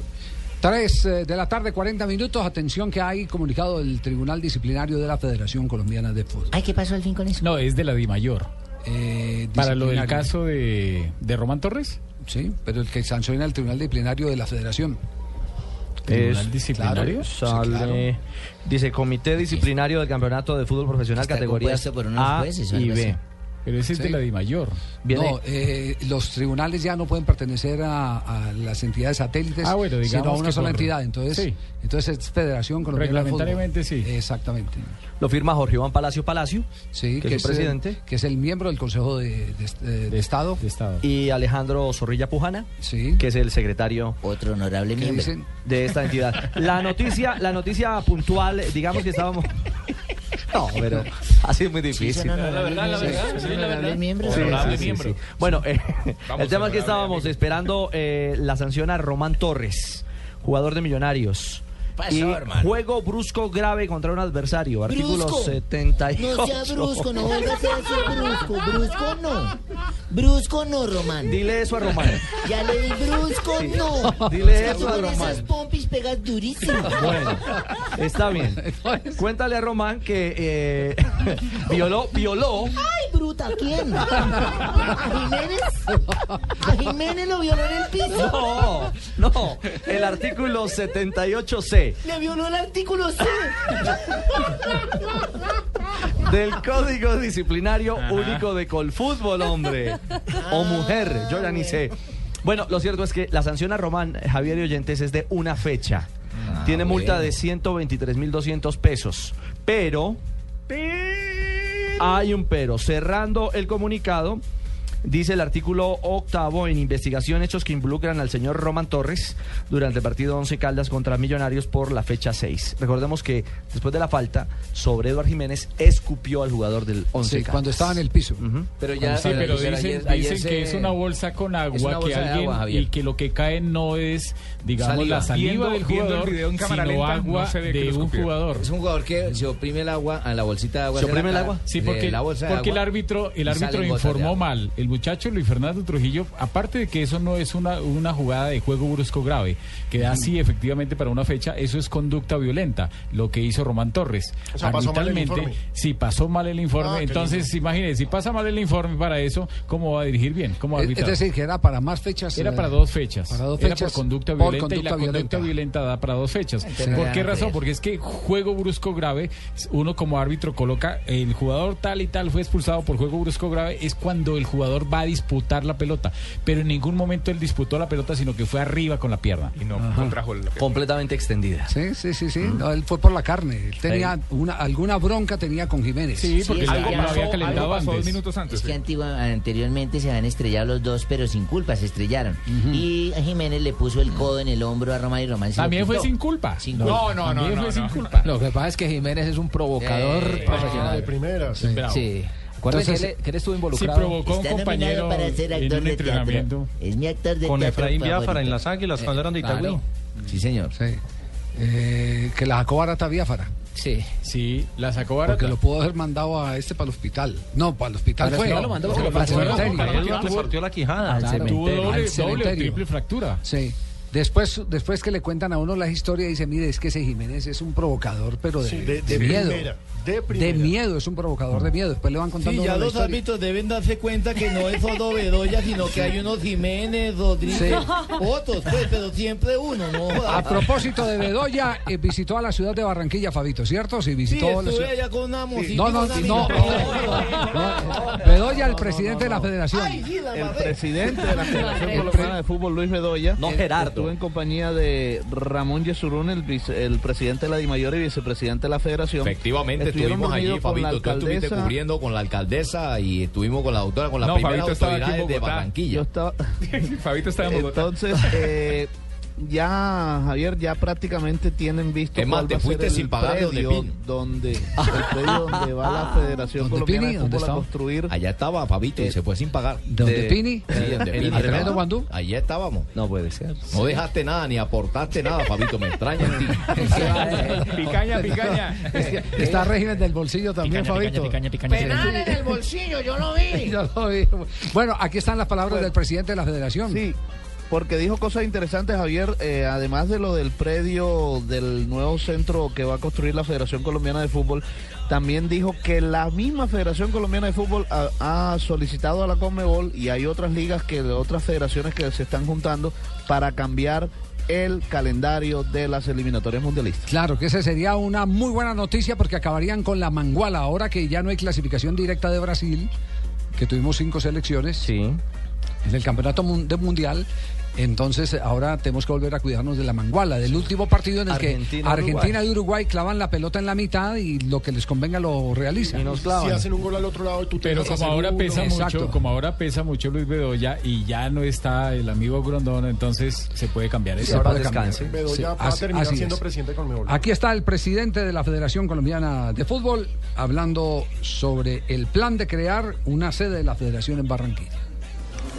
3 eh, de la tarde, 40 minutos. Atención que hay comunicado del Tribunal Disciplinario de la Federación Colombiana de Fútbol. Ay, ¿qué pasó al fin con eso? No, es de la DIMAYOR. Eh, Para lo del caso de, de Román Torres. Sí, pero el que sanciona el Tribunal Disciplinario de la Federación. ¿Tribunal Es- disciplinario? claro, Sí, sale- claro. Dice Comité Disciplinario del Campeonato de Fútbol Profesional Está categorías por unos A jueces y B. Pero ese es de la DIMAYOR. Viene- No, eh, los tribunales ya no pueden pertenecer a, a las entidades satélites, Ah, bueno, sino a una sola por- entidad. Entonces, Sí. entonces es Federación Colombiana de Fútbol. Reglamentariamente sí. Exactamente. Lo firma Jorge Iván Palacio Palacio, Sí, que, es el- presidente. que es el miembro del Consejo de, de- de Estado. De Estado. Y Alejandro Zorrilla Pujana, Sí. que es el secretario Otro honorable ¿Qué miembro. dicen? de esta entidad. La noticia, la noticia puntual, digamos que estábamos. No, pero así es muy difícil. miembro. Bueno, eh, el tema es que estábamos esperando eh, la sanción a Román Torres, jugador de Millonarios. Pasó, y hermano. juego brusco grave contra un adversario. Artículo Brusco. 78. No sea brusco, no vuelva a ser brusco. Brusco no. Brusco no, Román. Dile eso a Román. Ya le di brusco no. Dile eso a Román. esas pompis pegas durísimo. Bueno, está bien. Cuéntale a Román que eh, violó, violó. Ay, bruta, ¿quién? ¿A Jiménez? ¿A Jiménez lo violó en el piso? No, no. El artículo 78C Le violó el artículo C. del Código Disciplinario Único de Colfútbol, hombre. O mujer, yo ya ni sé. Bueno, lo cierto es que la sanción a Román, Javier y Oyentes, es de una fecha. Tiene multa de 123.200 pesos. Pero. Hay un pero. Cerrando el comunicado, Dice el artículo octavo en investigación hechos que involucran al señor Roman Torres durante el partido 11 Caldas contra Millonarios por la fecha 6. Recordemos que después de la falta sobre Eduard Jiménez escupió al jugador del 11 Sí, Caldas. cuando estaba en el piso. Pero ya, sí, pero dicen, dicen que es una bolsa con agua que alguien agua, y que lo que cae no es digamos Saliva. la saliva Viendo- del viendo el jugador video en cámara sino lenta, agua no se ve que de un escupió. jugador Es un jugador que se oprime el agua a la bolsita de agua. ¿Se oprime el agua? Sí, porque, la bolsa de porque el árbitro, el árbitro informó mal. El muchacho Luis Fernando Trujillo, aparte de que eso no es una, una jugada de juego brusco grave, que da sí efectivamente para una fecha, eso es conducta violenta, lo que hizo Román Torres. O sea, pasó mal el informe. Sí, pasó mal el informe. Ah, Entonces, imagínese, si pasa mal el informe para eso, ¿cómo va a dirigir bien? ¿Cómo va a Es, arbitrar? es decir, que era para más fechas. Era eh, para dos fechas. Para dos Era fechas. por conducta por violenta y la conducta conducta violenta da para dos fechas. ¿Por qué razón? Porque es que juego brusco grave, uno como árbitro coloca el jugador tal y tal fue expulsado por juego brusco grave, es cuando el jugador va a disputar la pelota. Pero en ningún momento él disputó la pelota, sino que fue arriba con la pierna. Y no Ajá. contrajo la Completamente extendida. Sí, sí, sí, sí. No, él fue por la carne. Él tenía una, alguna bronca tenía con Jiménez. Sí, porque ya- había calentado algo pasó antes. dos minutos antes. Es que antigua- anteriormente se habían estrellado los dos, pero sin culpa, se estrellaron. Y Jiménez le puso el codo en el hombro a Román y Román También fue sin culpa. Sin No, culpa. no, no, También no, fue sin no. culpa. Lo que pasa es que Jiménez es un provocador Eh, profesional. de primeras. Sí. Sí. Entonces, que, él, que él estuvo Sí, involucrado. provocó a un compañero para ser en actor un de teatro. entrenamiento. Es mi actor de Con teatro Efraín Biafara en las Águilas cuando eran de Itagüí. Claro. Sí, señor. Sí. Eh, que la sacó barata Biafara. Sí. Sí, la sacó barata. Porque lo pudo haber mandado a este para el hospital. No, para el hospital Para el fue. hospital lo mandó porque No, lo para el cementerio. Le partió la quijada. Al Tuvo doble, doble triple fractura. Sí. Después, después que le cuentan a uno la historia, dice, mire, es que ese Jiménez es un provocador, pero de, Sí, de- de de miedo. primera, de miedo, es un provocador de miedo. Después le van contando Sí, ya la los árbitros deben darse cuenta que no es solo Bedoya, sino que hay unos Jiménez, Rodríguez, Sí. otros, pues, pero siempre uno, ¿no? A propósito de Bedoya, eh, visitó a la ciudad de Barranquilla, Fabito, ¿cierto? Sí, Sí, visitó la estuve ciudad. allá con una mosita. No, no, con una no, no. Bedoya, el presidente de la federación. Ay, sí, la El presidente de la Federación El Colombiana de Fútbol, Luis Bedoya. No, Gerardo. Estuvo en compañía de Ramón Yesurún, el, vice- el presidente de la DIMAYOR y vicepresidente de la Federación. Efectivamente, estuvimos allí, Fabito. Tú estuviste cubriendo con la alcaldesa y estuvimos con la doctora, con la No, primera estaba autoridad de. Barranquilla. Yo estaba... Fabito está en Bogotá. Entonces, eh, ya, Javier, ya prácticamente tienen visto Es más, te fuiste sin pagar donde donde, el predio donde va la Federación ¿Dónde Colombiana Pini? de ¿Dónde Fútbol a construir. Allá estaba Fabito y se fue sin pagar. ¿Dónde de- Pini? Sí, donde ¿En Pini. tremendo Guandú? Allá estábamos. No puede ser. No dejaste nada, ni aportaste nada, Fabito. Me extraña en ti. Picaña, picaña. Está régimen del bolsillo también, Fabito. Penal en el bolsillo, yo lo vi. Yo lo vi. Bueno, aquí están las palabras del presidente de la federación. Sí, porque dijo cosas interesantes, Javier, eh, además de lo del predio del nuevo centro que va a construir la Federación Colombiana de Fútbol, también dijo que la misma Federación Colombiana de Fútbol ha, ha solicitado a la Conmebol y hay otras ligas que de otras federaciones que se están juntando para cambiar el calendario de las eliminatorias mundialistas. Claro, que esa sería una muy buena noticia porque acabarían con la manguala ahora que ya no hay clasificación directa de Brasil, que tuvimos cinco selecciones Sí. en el campeonato mundial. Entonces ahora tenemos que volver a cuidarnos de la manguala, del último partido en el que Argentina, y Uruguay clavan la pelota en la mitad y lo que les convenga lo realizan. Y nos Si clavan. hacen un gol al otro lado, tú te Pero como ahora uno. pesa Exacto. mucho, como ahora pesa mucho Luis Bedoya y ya no está el amigo Grondona, entonces se puede cambiar eso. ahora descanse. cambiar. Bedoya Sí, va a terminar siendo es. presidente de Conmebol. Aquí está el presidente de la Federación Colombiana de Fútbol hablando sobre el plan de crear una sede de la Federación en Barranquilla.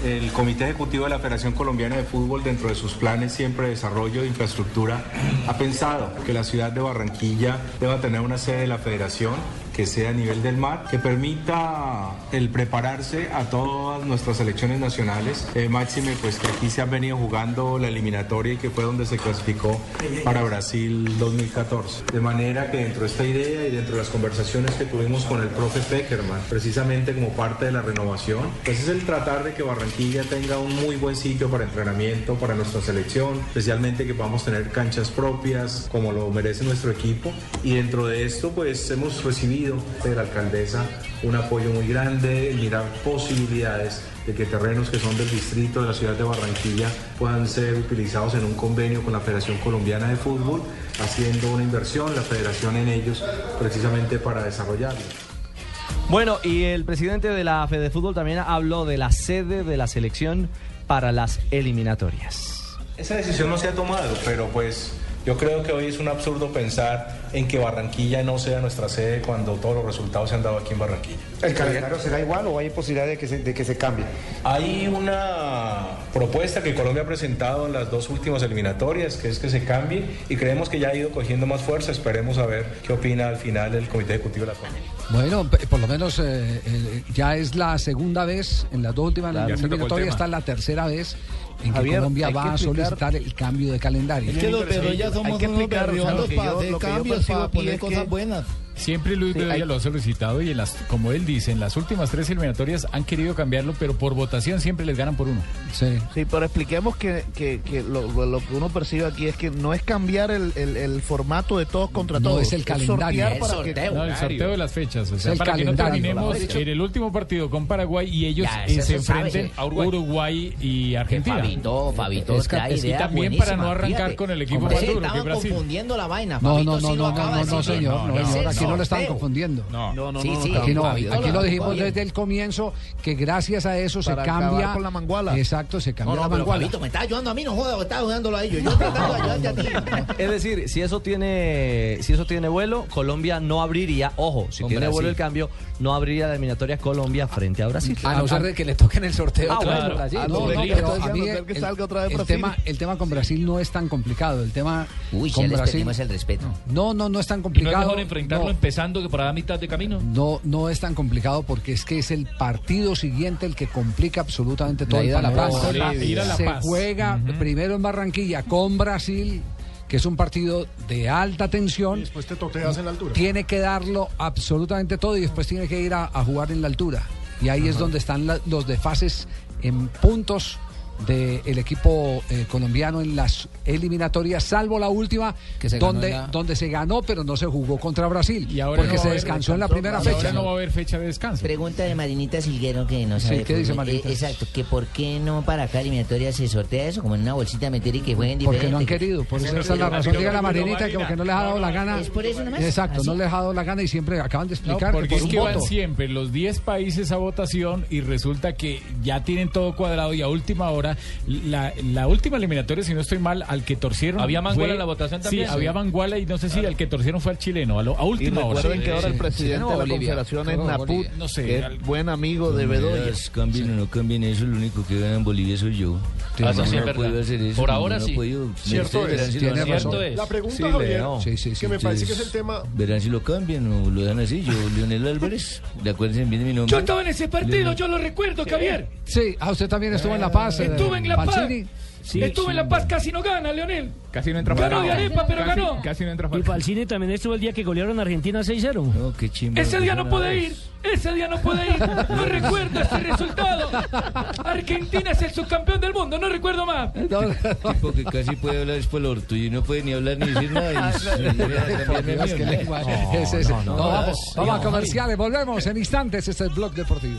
El Comité Ejecutivo de la Federación Colombiana de Fútbol, dentro de sus planes siempre de desarrollo de infraestructura, ha pensado que la ciudad de Barranquilla deba tener una sede de la Federación que sea a nivel del mar, que permita el prepararse a todas nuestras selecciones nacionales. Eh, máxime, pues que aquí se han venido jugando la eliminatoria y que fue donde se clasificó para Brasil 2014. De manera que dentro de esta idea y dentro de las conversaciones que tuvimos con el profe Peckerman, precisamente como parte de la renovación, pues es el tratar de que Barranquilla tenga un muy buen sitio para entrenamiento para nuestra selección, especialmente que podamos tener canchas propias como lo merece nuestro equipo. Y dentro de esto, pues hemos recibido de la alcaldesa un apoyo muy grande, mirar posibilidades de que terrenos que son del distrito de la ciudad de Barranquilla puedan ser utilizados en un convenio con la Federación Colombiana de Fútbol, haciendo una inversión, la federación en ellos, precisamente para desarrollarlo. Bueno, y el presidente de la Fede Fútbol también habló de la sede de la selección para las eliminatorias. Esa decisión no se ha tomado, pero pues yo creo que hoy es un absurdo pensar en que Barranquilla no sea nuestra sede cuando todos los resultados se han dado aquí en Barranquilla. ¿El calendario será igual o hay posibilidad de que se, de que se cambie? Hay una propuesta que Colombia ha presentado en las dos últimas eliminatorias, que es que se cambie y creemos que ya ha ido cogiendo más fuerza. Esperemos a ver qué opina al final el Comité Ejecutivo de la Familia. Bueno, por lo menos eh, eh, ya es la segunda vez, en las dos últimas eliminatorias, esta es la tercera vez en que Javier, Colombia que va a solicitar el cambio de calendario. Es que los ya somos hay que unos berriondos para hacer cambios, para poner cosas que- buenas. Siempre Luis Sí, Bedoya hay- lo ha solicitado y en las, como él dice, en las últimas tres eliminatorias han querido cambiarlo, pero por votación siempre les ganan por uno. Sí. Sí, pero expliquemos que, que, que lo, que uno percibe aquí es que no es cambiar el, el- el formato de todos contra No, todos. es el calendario. para sorteo. que- No, el sorteo de las fechas. O sea, el para que no terminemos en el último partido con Paraguay y ellos Ya, eh, se enfrenten a Uruguay, y Argentina. Fabito, Fabito, Es es que idea también para no arrancar fíjate. con el equipo Hombre, más duro que Brasil. confundiendo la vaina. No, Fabito no, no, no, no, de no, no, señor, aquí no lo están sorteo. confundiendo. No, no, no, Sí, no, sí, no, Aquí no, aquí lo dijimos desde el comienzo que gracias a eso se cambia. con la manguala. Exacto, se cambia No, no, la pero manguala. Fabito, me está ayudando a mí, no joda, está ayudándolo a ellos. Yo tratando de ayudarte a ti. Es decir, si eso tiene, si eso tiene vuelo, Colombia no abriría, ojo, si tiene vuelo el cambio, no abriría la eliminatoria Colombia frente a Brasil. A no ser de que le toquen el sorteo. Ah, otra vez Brasil. Ya el, tema, con Brasil no es tan complicado. El tema Uy, ya con les Brasil perdimos el respeto. no, no, no es tan ¿Y no es complicado. mejor enfrentarlo No, empezando que para la mitad de camino? no, no es tan complicado porque es que es el partido siguiente el que complica absolutamente todo La ida a La ir a Se Paz. juega primero en Barranquilla con Brasil, que es un partido de alta Y tensión. después te toteas en la altura. tiene que darlo absolutamente todo y después tiene que ir a, a jugar en la altura. Y ahí es donde están la- los desfases en puntos del equipo eh, colombiano en las eliminatorias, salvo la última, Que se ganó donde, la- donde se ganó, pero no se jugó contra Brasil, Y ahora porque no se haber descansó en la primera Y ahora fecha. no va a haber fecha de descanso. Pregunta de Marinita Silguero que no Sí, sabe. ¿qué dice. Marinita? Eh, exacto, que por qué no para cada eliminatoria se sortea eso, como en una bolsita meter y que jueguen Porque diferente. no han querido, por eso esa es la razón. Diga la Marinita que porque no les ha dado la gana. Es por eso nomás. Exacto, Así. no les ha dado la gana y siempre acaban de No, explicar que porque por es un que van voto. siempre los 10 países a votación y resulta que ya tienen todo cuadrado y a última hora, la, la última eliminatoria, si no estoy mal, al que torcieron. ¿Había manguala fue- en la votación también? Sí, había manguala y no sé si al que torcieron fue al chileno, a, lo- a Y última hora. recuerden que ahora el presidente sí, de la Bolivia. Confederación es Naput. No sé, que es buen amigo de Bedoya. Cambien o no cambien eso, lo único que gana en Bolivia soy yo. Ah, no puedo hacer eso, Por no, ahora no sí. podido. Cierto es. Tiene razón. Cierto es. La pregunta, Sí, Javier, Leo. Sí, sí, sí. que me parece que es el tema... Verán si lo cambian o lo dejan así. Yo, Leonel Álvarez, de acuérdense bien de mi nombre. Yo estaba en ese partido, yo lo recuerdo, Javier. Sí, ah, usted también estuvo en La Paz. eh, Estuve en La Paz. Falcini. Estuve en La Paz, casi no gana, Leonel. Casi no entra Ganó de arepa, pero Casi- ganó. Casi no entra Y. Falcini también estuvo el día que golearon a Argentina 6-0. No, qué chimba. Ese día no vez. ir, ese día no pude ir. No recuerdo ese resultado. Argentina es el subcampeón del mundo, no recuerdo más. Tipo que casi puede hablar es por el orto y no puede ni hablar ni decir nada. Vamos, vamos a comerciales, volvemos en instantes. Este es el blog deportivo.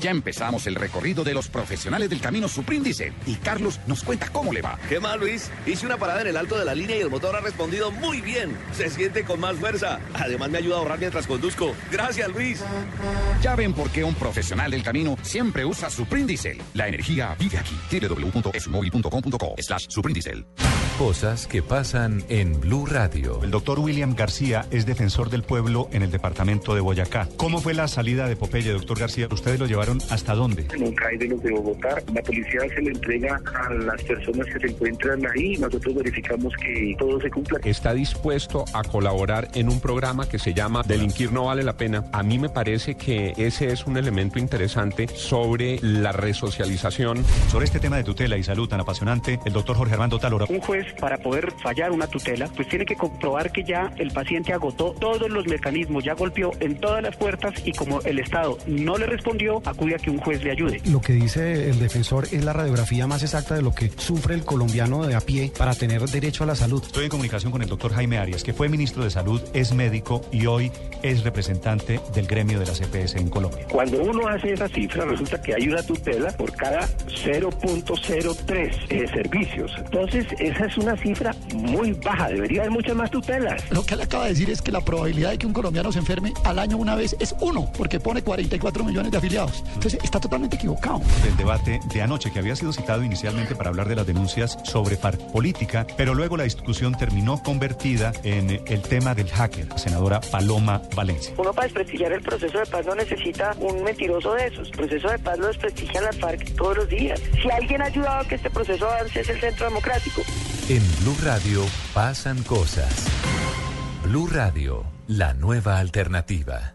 Ya empezamos el recorrido de los profesionales del camino Supríndice y Carlos nos cuenta cómo le va. ¿Qué más, Luis? Hice una parada en el alto de la línea y el motor ha respondido muy bien. Se siente con más fuerza. Además, me ayuda a ahorrar mientras conduzco. Gracias, Luis. Ya ven por qué un profesional del camino siempre usa Suprindicel. La energía vive aquí. www.esmóvil.com.co slash Suprindicel. cosas que pasan en Blue Radio. El doctor William García es defensor del pueblo en el departamento de Boyacá. ¿Cómo fue la salida de Popeye, doctor García? ¿Ustedes lo llevaron hasta dónde? En un CAI de los de Bogotá, la policía se le entrega a las personas que se encuentran ahí. Nosotros verificamos que todo se cumpla. Está dispuesto a colaborar en un programa que se llama Delinquir no vale la pena. A mí me parece que ese es un elemento interesante sobre la resocialización. Sobre este tema de tutela y salud tan apasionante, el doctor Jorge Armando Talora. Un juez, para poder fallar una tutela, pues tiene que comprobar que ya el paciente agotó todos los mecanismos, ya golpeó en todas las puertas y como el Estado no le respondió, acude a que un juez le ayude. Lo que dice el defensor es la radiografía más exacta de lo que sufre el colombiano de a pie para tener derecho a la salud. Estoy en comunicación con el doctor Jaime Arias, que fue ministro de Salud, es médico y hoy es representante del gremio de la CPS en Colombia. Cuando uno hace esa cifra, resulta que hay una tutela por cada 0.03 eh, servicios. Entonces, esa es una cifra muy baja. Debería haber muchas más tutelas. Lo que él acaba de decir es que la probabilidad de que un colombiano se enferme al año una vez es uno, porque pone 44 millones de afiliados. Entonces, está totalmente equivocado. El debate de anoche, que había sido citado inicialmente para hablar de las denuncias sobre política, pero luego la discusión terminó convertida en el tema del hacker, la senadora Paloma Valencia. Uno para desprestigiar el proceso de paz no necesita un mentiroso de esos. El proceso de paz lo desprestigian las FARC todos los días. Si alguien ha ayudado a que este proceso avance es el Centro Democrático. En Blue Radio pasan cosas. Blue Radio, la nueva alternativa.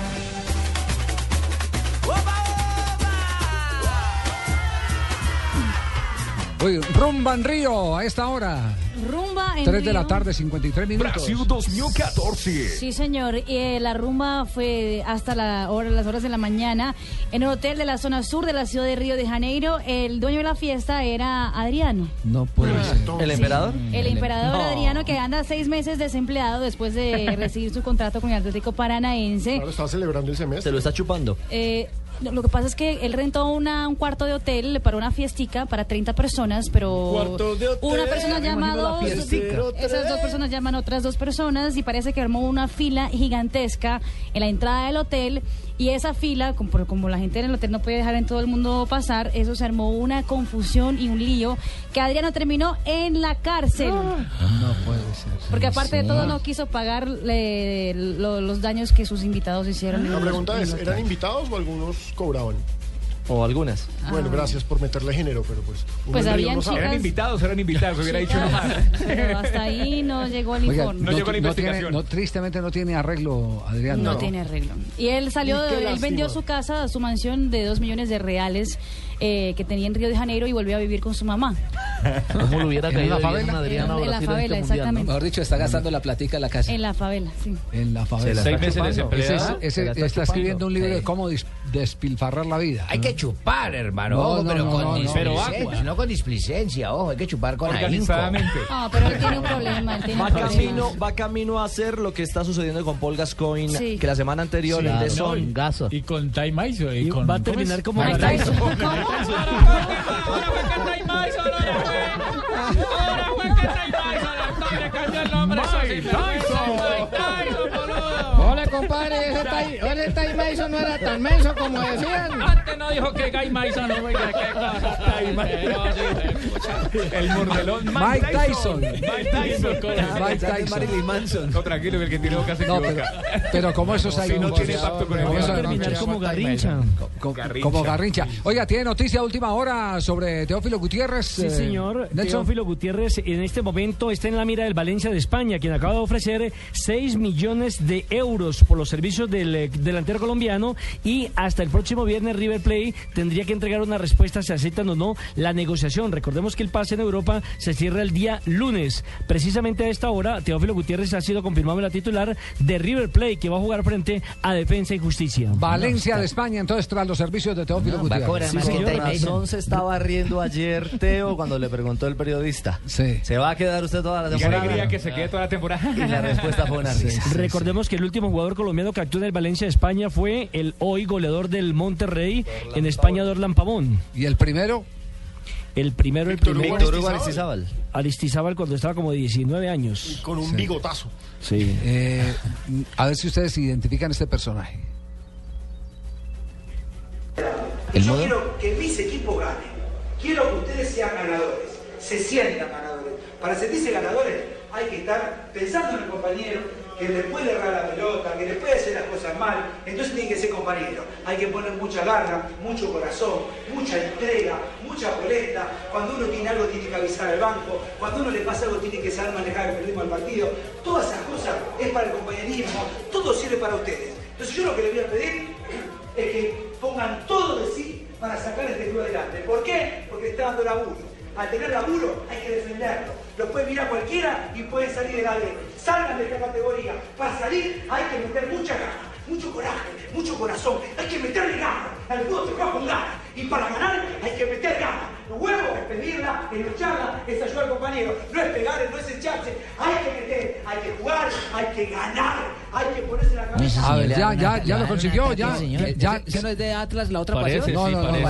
Uy, rumba en Río a esta hora. Rumba en 3 de la tarde, 53 minutos. Brasil 2014. Sí, señor. Y, eh, la rumba fue hasta la hora, las horas de la mañana en el hotel de la zona sur de la ciudad de Río de Janeiro. El dueño de la fiesta era Adriano. No puede ser. ¿El emperador? El emperador No. Adriano que anda seis meses desempleado después de recibir su contrato con el Atlético Paranaense. Claro, está celebrando el semestre. Se lo está chupando. Eh, lo que pasa es que él rentó una, un cuarto de hotel para una fiestica para 30 personas, pero Cuarto de hotel. una persona llama dos, esas dos personas llaman a otras dos personas y parece que armó una fila gigantesca en la entrada del hotel y esa fila, como, por- como la gente en el hotel no puede dejar en todo el mundo pasar, eso se armó una confusión y un lío que Adriano terminó en la cárcel. No puede ser. Porque aparte de todo no quiso pagar eh, lo- los daños que sus invitados hicieron. La pregunta es. ¿eran invitados o algunos cobraban? O algunas. Bueno, Ah. gracias por meterle género, pero pues... Pues habían chicas- Eran invitados, eran invitados, hubiera dicho nomás. Pero hasta ahí no llegó el Oiga, informe. No llegó la tiene- investigación. no, tristemente no tiene arreglo, Adrián. No, tiene arreglo. Y él salió, él lástima. vendió su casa, su mansión de dos millones de reales eh, que tenía en Río de Janeiro y volvió a vivir con su mamá. ¿Cómo le hubiera ¿En caído la bien favela? a Adriano En- en la favela, este mundial, exactamente. Mejor dicho, está gastando la platica en la casa. En la favela, sí. En la favela. la Seis meses desempleado. Ese- Se ese- la está escribiendo un libro Sí. de cómo dis- despilfarrar la vida. Hay que chupar, hermano, No, ojo, no, pero no, con no, no. displicencia, Pero no con displicencia, ojo, hay que chupar con ahínco. Organizadamente. No, pero él tiene un problema. Él tiene Va un problema. camino, va camino a hacer lo que está sucediendo con Paul Gascoigne, Sí. que la semana anterior Sí, el de. Son. Y con Time. Y Y con, va a ¿cómo terminar como. Tyson. Ahora fue que está Imais, ahora fue. Ahora fue que Imais, ahora cambió el nombre. Tyson. Compadre, ese Ty- ese Ty Mason no era tan menso como decían. Antes no dijo que Guy Mason, no, Mason. El mordelón Mike Tyson. Mike Tyson. Mike Tyson. Marilyn Manson. No, tranquilo, que el que tiene boca se No, pero, pero como esos hay Si no tiene pacto con el Como Garrincha. Co- Garrincha. Como Garrincha. Oiga, tiene noticia de última hora sobre Teófilo Gutiérrez. Sí, eh, señor. Nelson. Teófilo Gutiérrez en este momento está en la mira del Valencia de España, quien acaba de ofrecer 6 millones de euros por los servicios del eh, delantero colombiano y hasta el próximo viernes River Plate tendría que entregar una respuesta si aceptan o no la negociación. Recordemos que el pase en Europa se cierra el día lunes. Precisamente a esta hora, Teófilo Gutiérrez ha sido confirmado en la titular de River Plate, que va a jugar frente a Defensa y Justicia. Valencia de España, entonces, tras los servicios de Teófilo a Gutiérrez. que Con razón se estaba riendo ayer Teo cuando le preguntó el periodista. Sí. ¿Se va a quedar usted toda la Qué temporada? alegría que se quede toda la temporada. Y la respuesta fue una risa. Recordemos que el último jugador colombiano que actuó en el Valencia de España fue el hoy goleador del Monterrey en España, Dorlan Pavón. ¿Y el primero? El primero, el primero. Hugo Víctor Hugo Aristizábal. Aristizábal cuando estaba como de 19 años. Con un Sí. bigotazo. Sí. Eh, a ver si ustedes identifican este personaje. Yo quiero que mis equipos ganen. Quiero que ustedes sean ganadores, se sientan ganadores. Para sentirse ganadores hay que estar pensando en el compañero que le puede errar la pelota, que le puede hacer las cosas mal. Entonces tiene que ser compañero. Hay que poner mucha garra, mucho corazón, mucha entrega, mucha polenta. Cuando uno tiene algo tiene que avisar al banco. Cuando uno le pasa algo tiene que saber manejar el ritmo del partido. Todas esas cosas es para el compañerismo. Todo sirve para ustedes. Entonces yo lo que les voy a pedir es que pongan todo de sí para sacar este club adelante. ¿Por qué? Porque está dando laburo. Al tener laburo hay que defenderlo. Lo puede mirar cualquiera y pueden salir de la B. Salgan de esta categoría. Para salir hay que meter mucha gana, mucho coraje, mucho corazón. Hay que meterle ganas. Al fútbol se juega con ganas. Y para ganar hay que meter ganas. Los huevos es pedirla, es lucharla, es ayudar al compañero. No es pegar, no es echarse. Hay que meter, hay que jugar, hay que ganar. Hay que ponerse la cabeza. A ver, ya, ya, ya lo consiguió, ya. ya, ¿Ese no es de Atlas la otra Parece, pasión? no, Sí, no, no.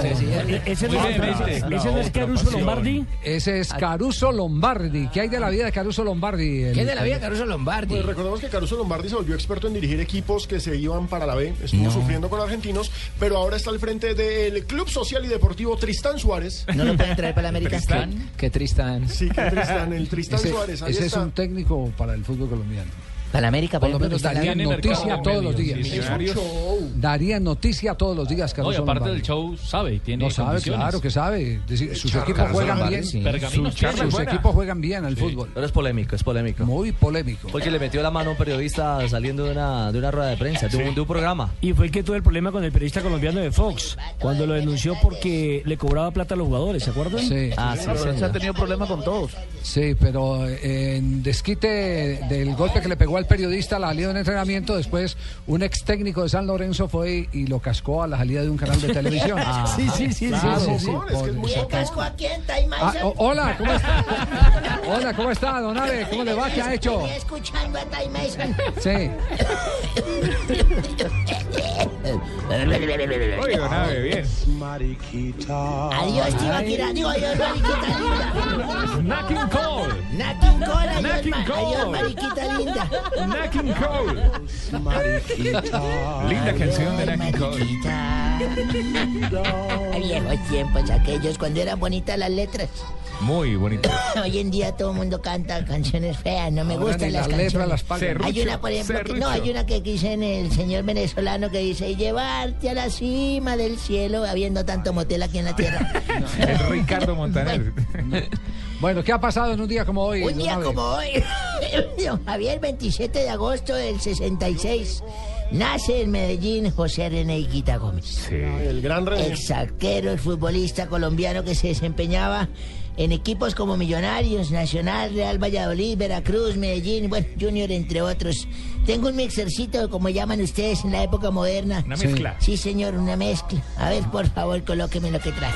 Ese no, la es Caruso pasión. Lombardi. Ese es Caruso Lombardi. ¿Qué hay de la vida de Caruso Lombardi? El- Caruso Lombardi? Pues recordemos que Caruso Lombardi se volvió experto en dirigir equipos que se iban para la B, estuvo No. sufriendo con argentinos, pero ahora está al frente del Club Social y Deportivo Tristán Suárez. ¿No lo pueden traer para la América? Qué Tristán. Sí, que Tristán, el Tristán Ese, Suárez, ahí ese es un técnico para el fútbol colombiano. Para la América, Por por lo menos ganando. noticia todos los días. Darían noticia todos los días, No, y aparte del show, sabe, tiene No sabe, claro que sabe. Decir, sus equipos juegan bien. sí. Sus, equipos juegan bien al fútbol. Pero es polémico, es polémico. Muy polémico. Porque le metió la mano a un periodista saliendo de una, de una rueda de prensa, de, un, de un programa. Y fue el que tuvo el problema con el periodista colombiano de Fox, cuando lo denunció porque le cobraba plata a los jugadores, ¿se acuerdan? Sí. Ah, pero se ha tenido problemas con todos. Sí, pero eh, en desquite del golpe que le pegó al periodista a la salida de un entrenamiento, después un ex técnico de San Lorenzo fue y lo cascó a la salida de un canal de televisión. Ah, sí, sí, sí, claro. sí, sí, sí, Es que es muy casco aquí en Time Ah, o- hola, ¿cómo está? Hola, ¿cómo está, don Abe? ¿Cómo le va? ¿Qué ha hecho? Estoy escuchando a Time Mason. Sí. Oye, don Abe, bien. Adiós, Tibaquira. Digo, adiós, mariquita linda. Nakin Cole, adiós, Knocking ma- Cole. adiós, mariquita linda. Knocking Cole. Linda canción de Knocking Cole. Viejos tiempos aquellos, cuando eran bonitas las letras. Muy bonito. Hoy en día todo el mundo canta canciones feas, no me Ahora gustan las las letras canciones. las pagan. hay una, por ejemplo, que, no, hay una que dice en el señor venezolano que dice, llevarte a la cima del cielo, habiendo tanto motel aquí en la tierra. Es Ricardo Montaner. Bueno, ¿qué ha pasado en un día como hoy? Un día como hoy, don Javier, 27 de agosto del 66, nace en Medellín José René Higuita Gómez. El gran René. Ex arquero, el futbolista colombiano que se desempeñaba en equipos como Millonarios, Nacional, Real Valladolid, Veracruz, Medellín, bueno, Junior, entre otros. Tengo un mixercito, como llaman ustedes en la época moderna. Una mezcla. Sí, señor, una mezcla. A ver, por favor, colóqueme lo que trae.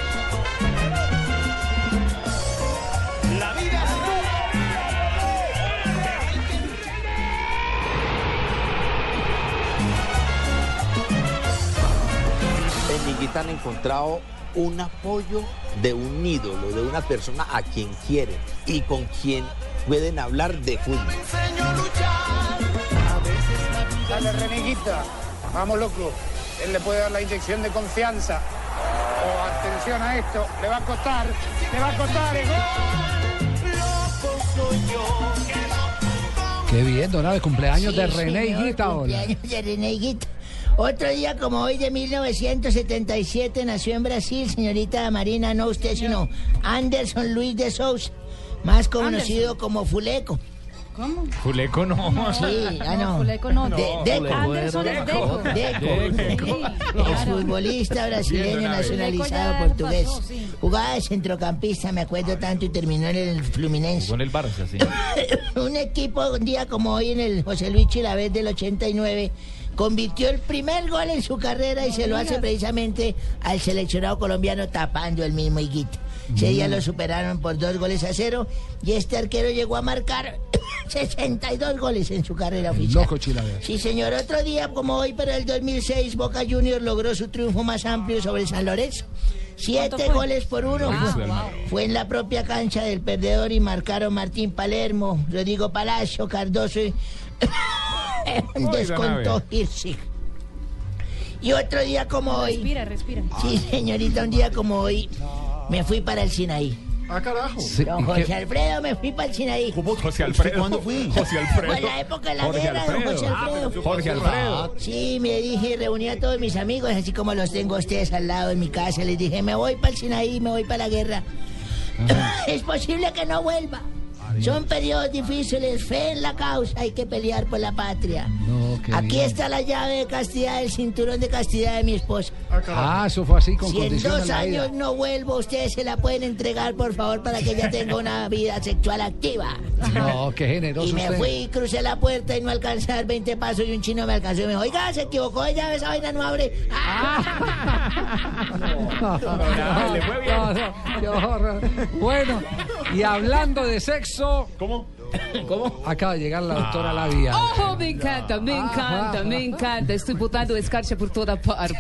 En Higuita han encontrado un apoyo de un ídolo, de una persona a quien quieren y con quien pueden hablar de fútbol. Dale, Reneguita. Vamos, loco. Él le puede dar la inyección de confianza. Oh, atención a esto. Le va a costar. Le va a costar. ¡Es Qué bien, don Abe, cumpleaños de René Higuita. cumpleaños de René Higuita. Otro día como hoy de 1977 nació en Brasil, señorita Marina, no usted, sino Anderson Luis de Souza, más conocido como Fuleco. ¿Cómo? Fuleco no. Sí, ah, no. Fuleco no. De- Deco. Anderson es Deco. Deco. El futbolista brasileño nacionalizado Deco portugués. pasó, sí. Jugaba de centrocampista, me acuerdo tanto, y terminó en el Fluminense. Con el Barça, sí. un equipo un día como hoy en el José Luis Chilavés del 89 convirtió el primer gol en su carrera y se lo hace precisamente al seleccionado colombiano tapando el mismo Higuita. Ese día lo superaron por dos goles a cero y este arquero llegó a marcar 62 goles en su carrera oficial. Loco Chilavert. Sí, señor. Otro día como hoy, pero el 2006, Boca Juniors logró su triunfo más amplio sobre San Lorenzo. Siete goles por uno. Ah, fue, wow. fue en la propia cancha del perdedor y marcaron Martín Palermo, Rodrigo Palacio, Cardoso y descontó Hirsig. Y otro día como hoy. Respira, respira. Sí, señorita, un día como hoy me fui para el Sinaí. Ah, carajo. Don José Alfredo, me fui para el Sinaí. José Alfredo. ¿Cuándo fui? José Alfredo. Fue en la época de la Jorge guerra, don Alfredo. José Alfredo. Jorge Alfredo. Sí, me dije, y reuní a todos mis amigos, así como los tengo a ustedes al lado en mi casa. Les dije, me voy para el Sinaí, me voy para la guerra. es posible que no vuelva. Son periodos difíciles, fe en la causa, hay que pelear por la patria. No, qué Aquí bien. está la llave de castidad, el cinturón de castidad de mi esposa. Ah, eso fue así con Si en dos años no vuelvo, ustedes se la pueden entregar, por favor, para que ella tenga una vida sexual activa. No, qué generoso Y me usted. fui, crucé la puerta y no alcancé a dar 20 pasos y un chino me alcanzó y me dijo, oiga, se equivocó de llave, esa vaina no abre. Bien. No, no, qué horror. Bueno, y hablando de sexo. ¿Cómo? ¿Cómo? Acaba de llegar la doctora Lavia. Oh, me encanta, me encanta, me encanta. Estoy botando escarcha por toda parte.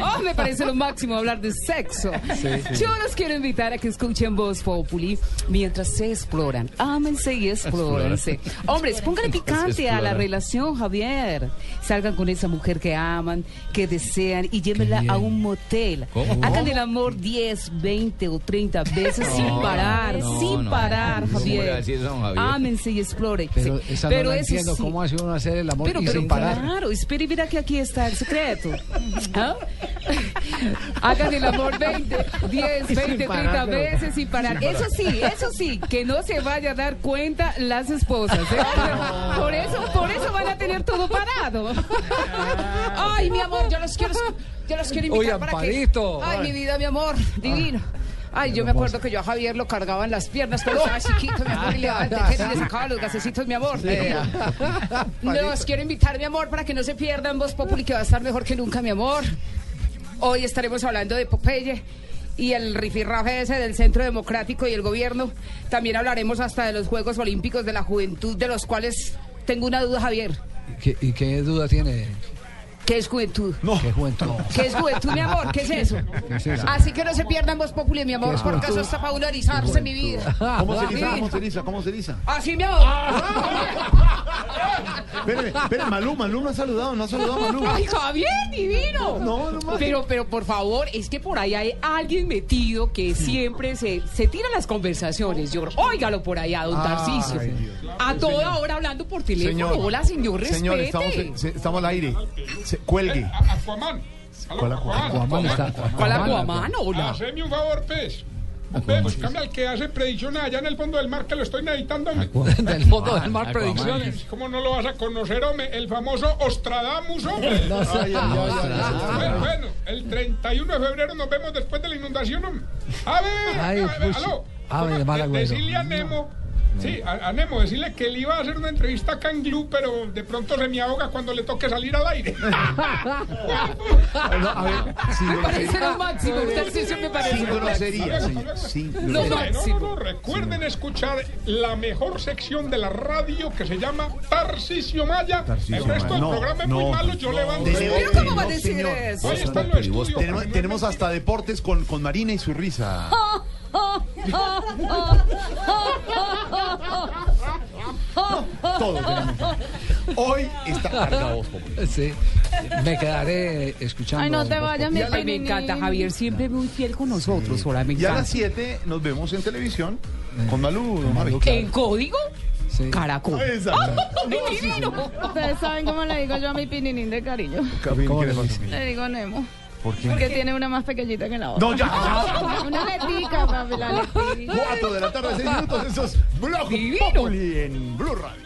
Oh, me parece lo máximo hablar de sexo. Sí, sí. Yo los quiero invitar a que escuchen Voz Populi mientras se exploran. Ámense y explórense. Hombres, pónganle picante a la relación, Javier. Salgan con esa mujer que aman, que desean y llévenla a un motel. ¿Cómo? Hagan el amor 10, 20 o 30 veces sin parar, no, sin no. parar, ¿Cómo le Javier. eso, Javier? Ámense y exploren. Pero Sí. esa Pero no la eso entiendo. sí. ¿Cómo hace uno hacer el amor Pero, y pero sin parar? claro, espera y mira que aquí está el secreto. ¿Ah? Hagan el amor 20, 10, Sin 20, 30 parar, pero- veces sin parar. sin Eso parar. sí, eso sí, que no se vaya a dar cuenta las esposas. ¿eh? Por eso, por eso van a tener todo parado. Ay, mi amor, yo los quiero, yo los quiero invitar para que. Ay, mi vida, mi amor, divino. Ay, yo me acuerdo que yo a Javier lo cargaba en las piernas cuando estaba chiquito, mi amor, y le, y le sacaba los gasecitos, mi amor. Eh, los quiero invitar, mi amor, para que no se pierdan Voz Populi, que va a estar mejor que nunca, mi amor. Hoy estaremos hablando de Popeye y el rifirrafe ese del Centro Democrático y el gobierno. También hablaremos hasta de los Juegos Olímpicos de la Juventud, de los cuales tengo una duda, Javier. ¿Qué- ¿Y qué duda tiene? ¿Qué es juventud? ¿Qué juventud? ¿Qué es juventud, mi amor? ¿Qué es eso? ¿Qué es eso? Así que no se pierdan Voz Populi, mi amor, ¿Qué es porque eso está para uno erizarse, mi vida. ¿Cómo se eriza? ¿Cómo se eriza? ¿Cómo se eriza? Así, mi amor. Espérame, espérame, Malú, Malú no ha saludado, no ha saludado a Malú. Ay, Javier, divino. No, no más. pero, pero por favor, es que por ahí hay alguien metido que siempre se, se tira las conversaciones. Yo, óigalo por allá, don Tarcisio. A toda hora hablando por teléfono. Hola, señor, respete. Señor, estamos, estamos al aire. Se- cuelgue. Aquaman. ¿Cuál Aquaman? Aquaman está- ¿Cuál Aquaman? Hola. Haceme un favor, pues. Ve, buscame al que hace predicciones allá en el fondo del mar, que lo estoy necesitando. Del fondo del mar, predicciones. ¿Cómo no lo vas a conocer, hombre? El famoso Ostradamus, hombre. No sé. Ay, ay, ay, ay, ay. Bueno, el 31 de febrero nos vemos después de la inundación, hombre. A ver, a ver, aló. De- agüero. Decirle a Nemo, sí, a, a Nemo, decirle que le iba a hacer una entrevista acá en Glue, pero de pronto se me ahoga cuando le toque salir al aire. Me parece lo máximo. Tarcisio me parece Sin lo grosería, máximo. señor. Sin No, no, no, no, recuerden escuchar la mejor sección de la radio que se llama Tarcisio Maya. Tarcisio el resto Maya. del No, programa es no, muy malo, yo levanto. Tenemos- ¿Pero cómo va a decir señor. eso? Ahí están los estudios. Tenemos, tenemos hasta deportes con, con Marina y su risa. Todo tenemos. Hoy está cargado. Sí. Me quedaré escuchando. Ay, no te vayas, mi Ay, me encanta, Javier, siempre muy fiel con nosotros. Hola, me Y a las 7 nos vemos en televisión con Malú. don Javi. ¿En código? Caracol. Exacto. ¡Ay, divino! Ustedes saben cómo le digo yo a mi pininín de cariño. Le digo Nemo. ¿Por qué? Porque tiene una más pequeñita que la otra. No, ya, ya. Una letica, papi, la letica. 4 de la tarde, 6 minutos. Eso es Blog Populi en Blue Radio.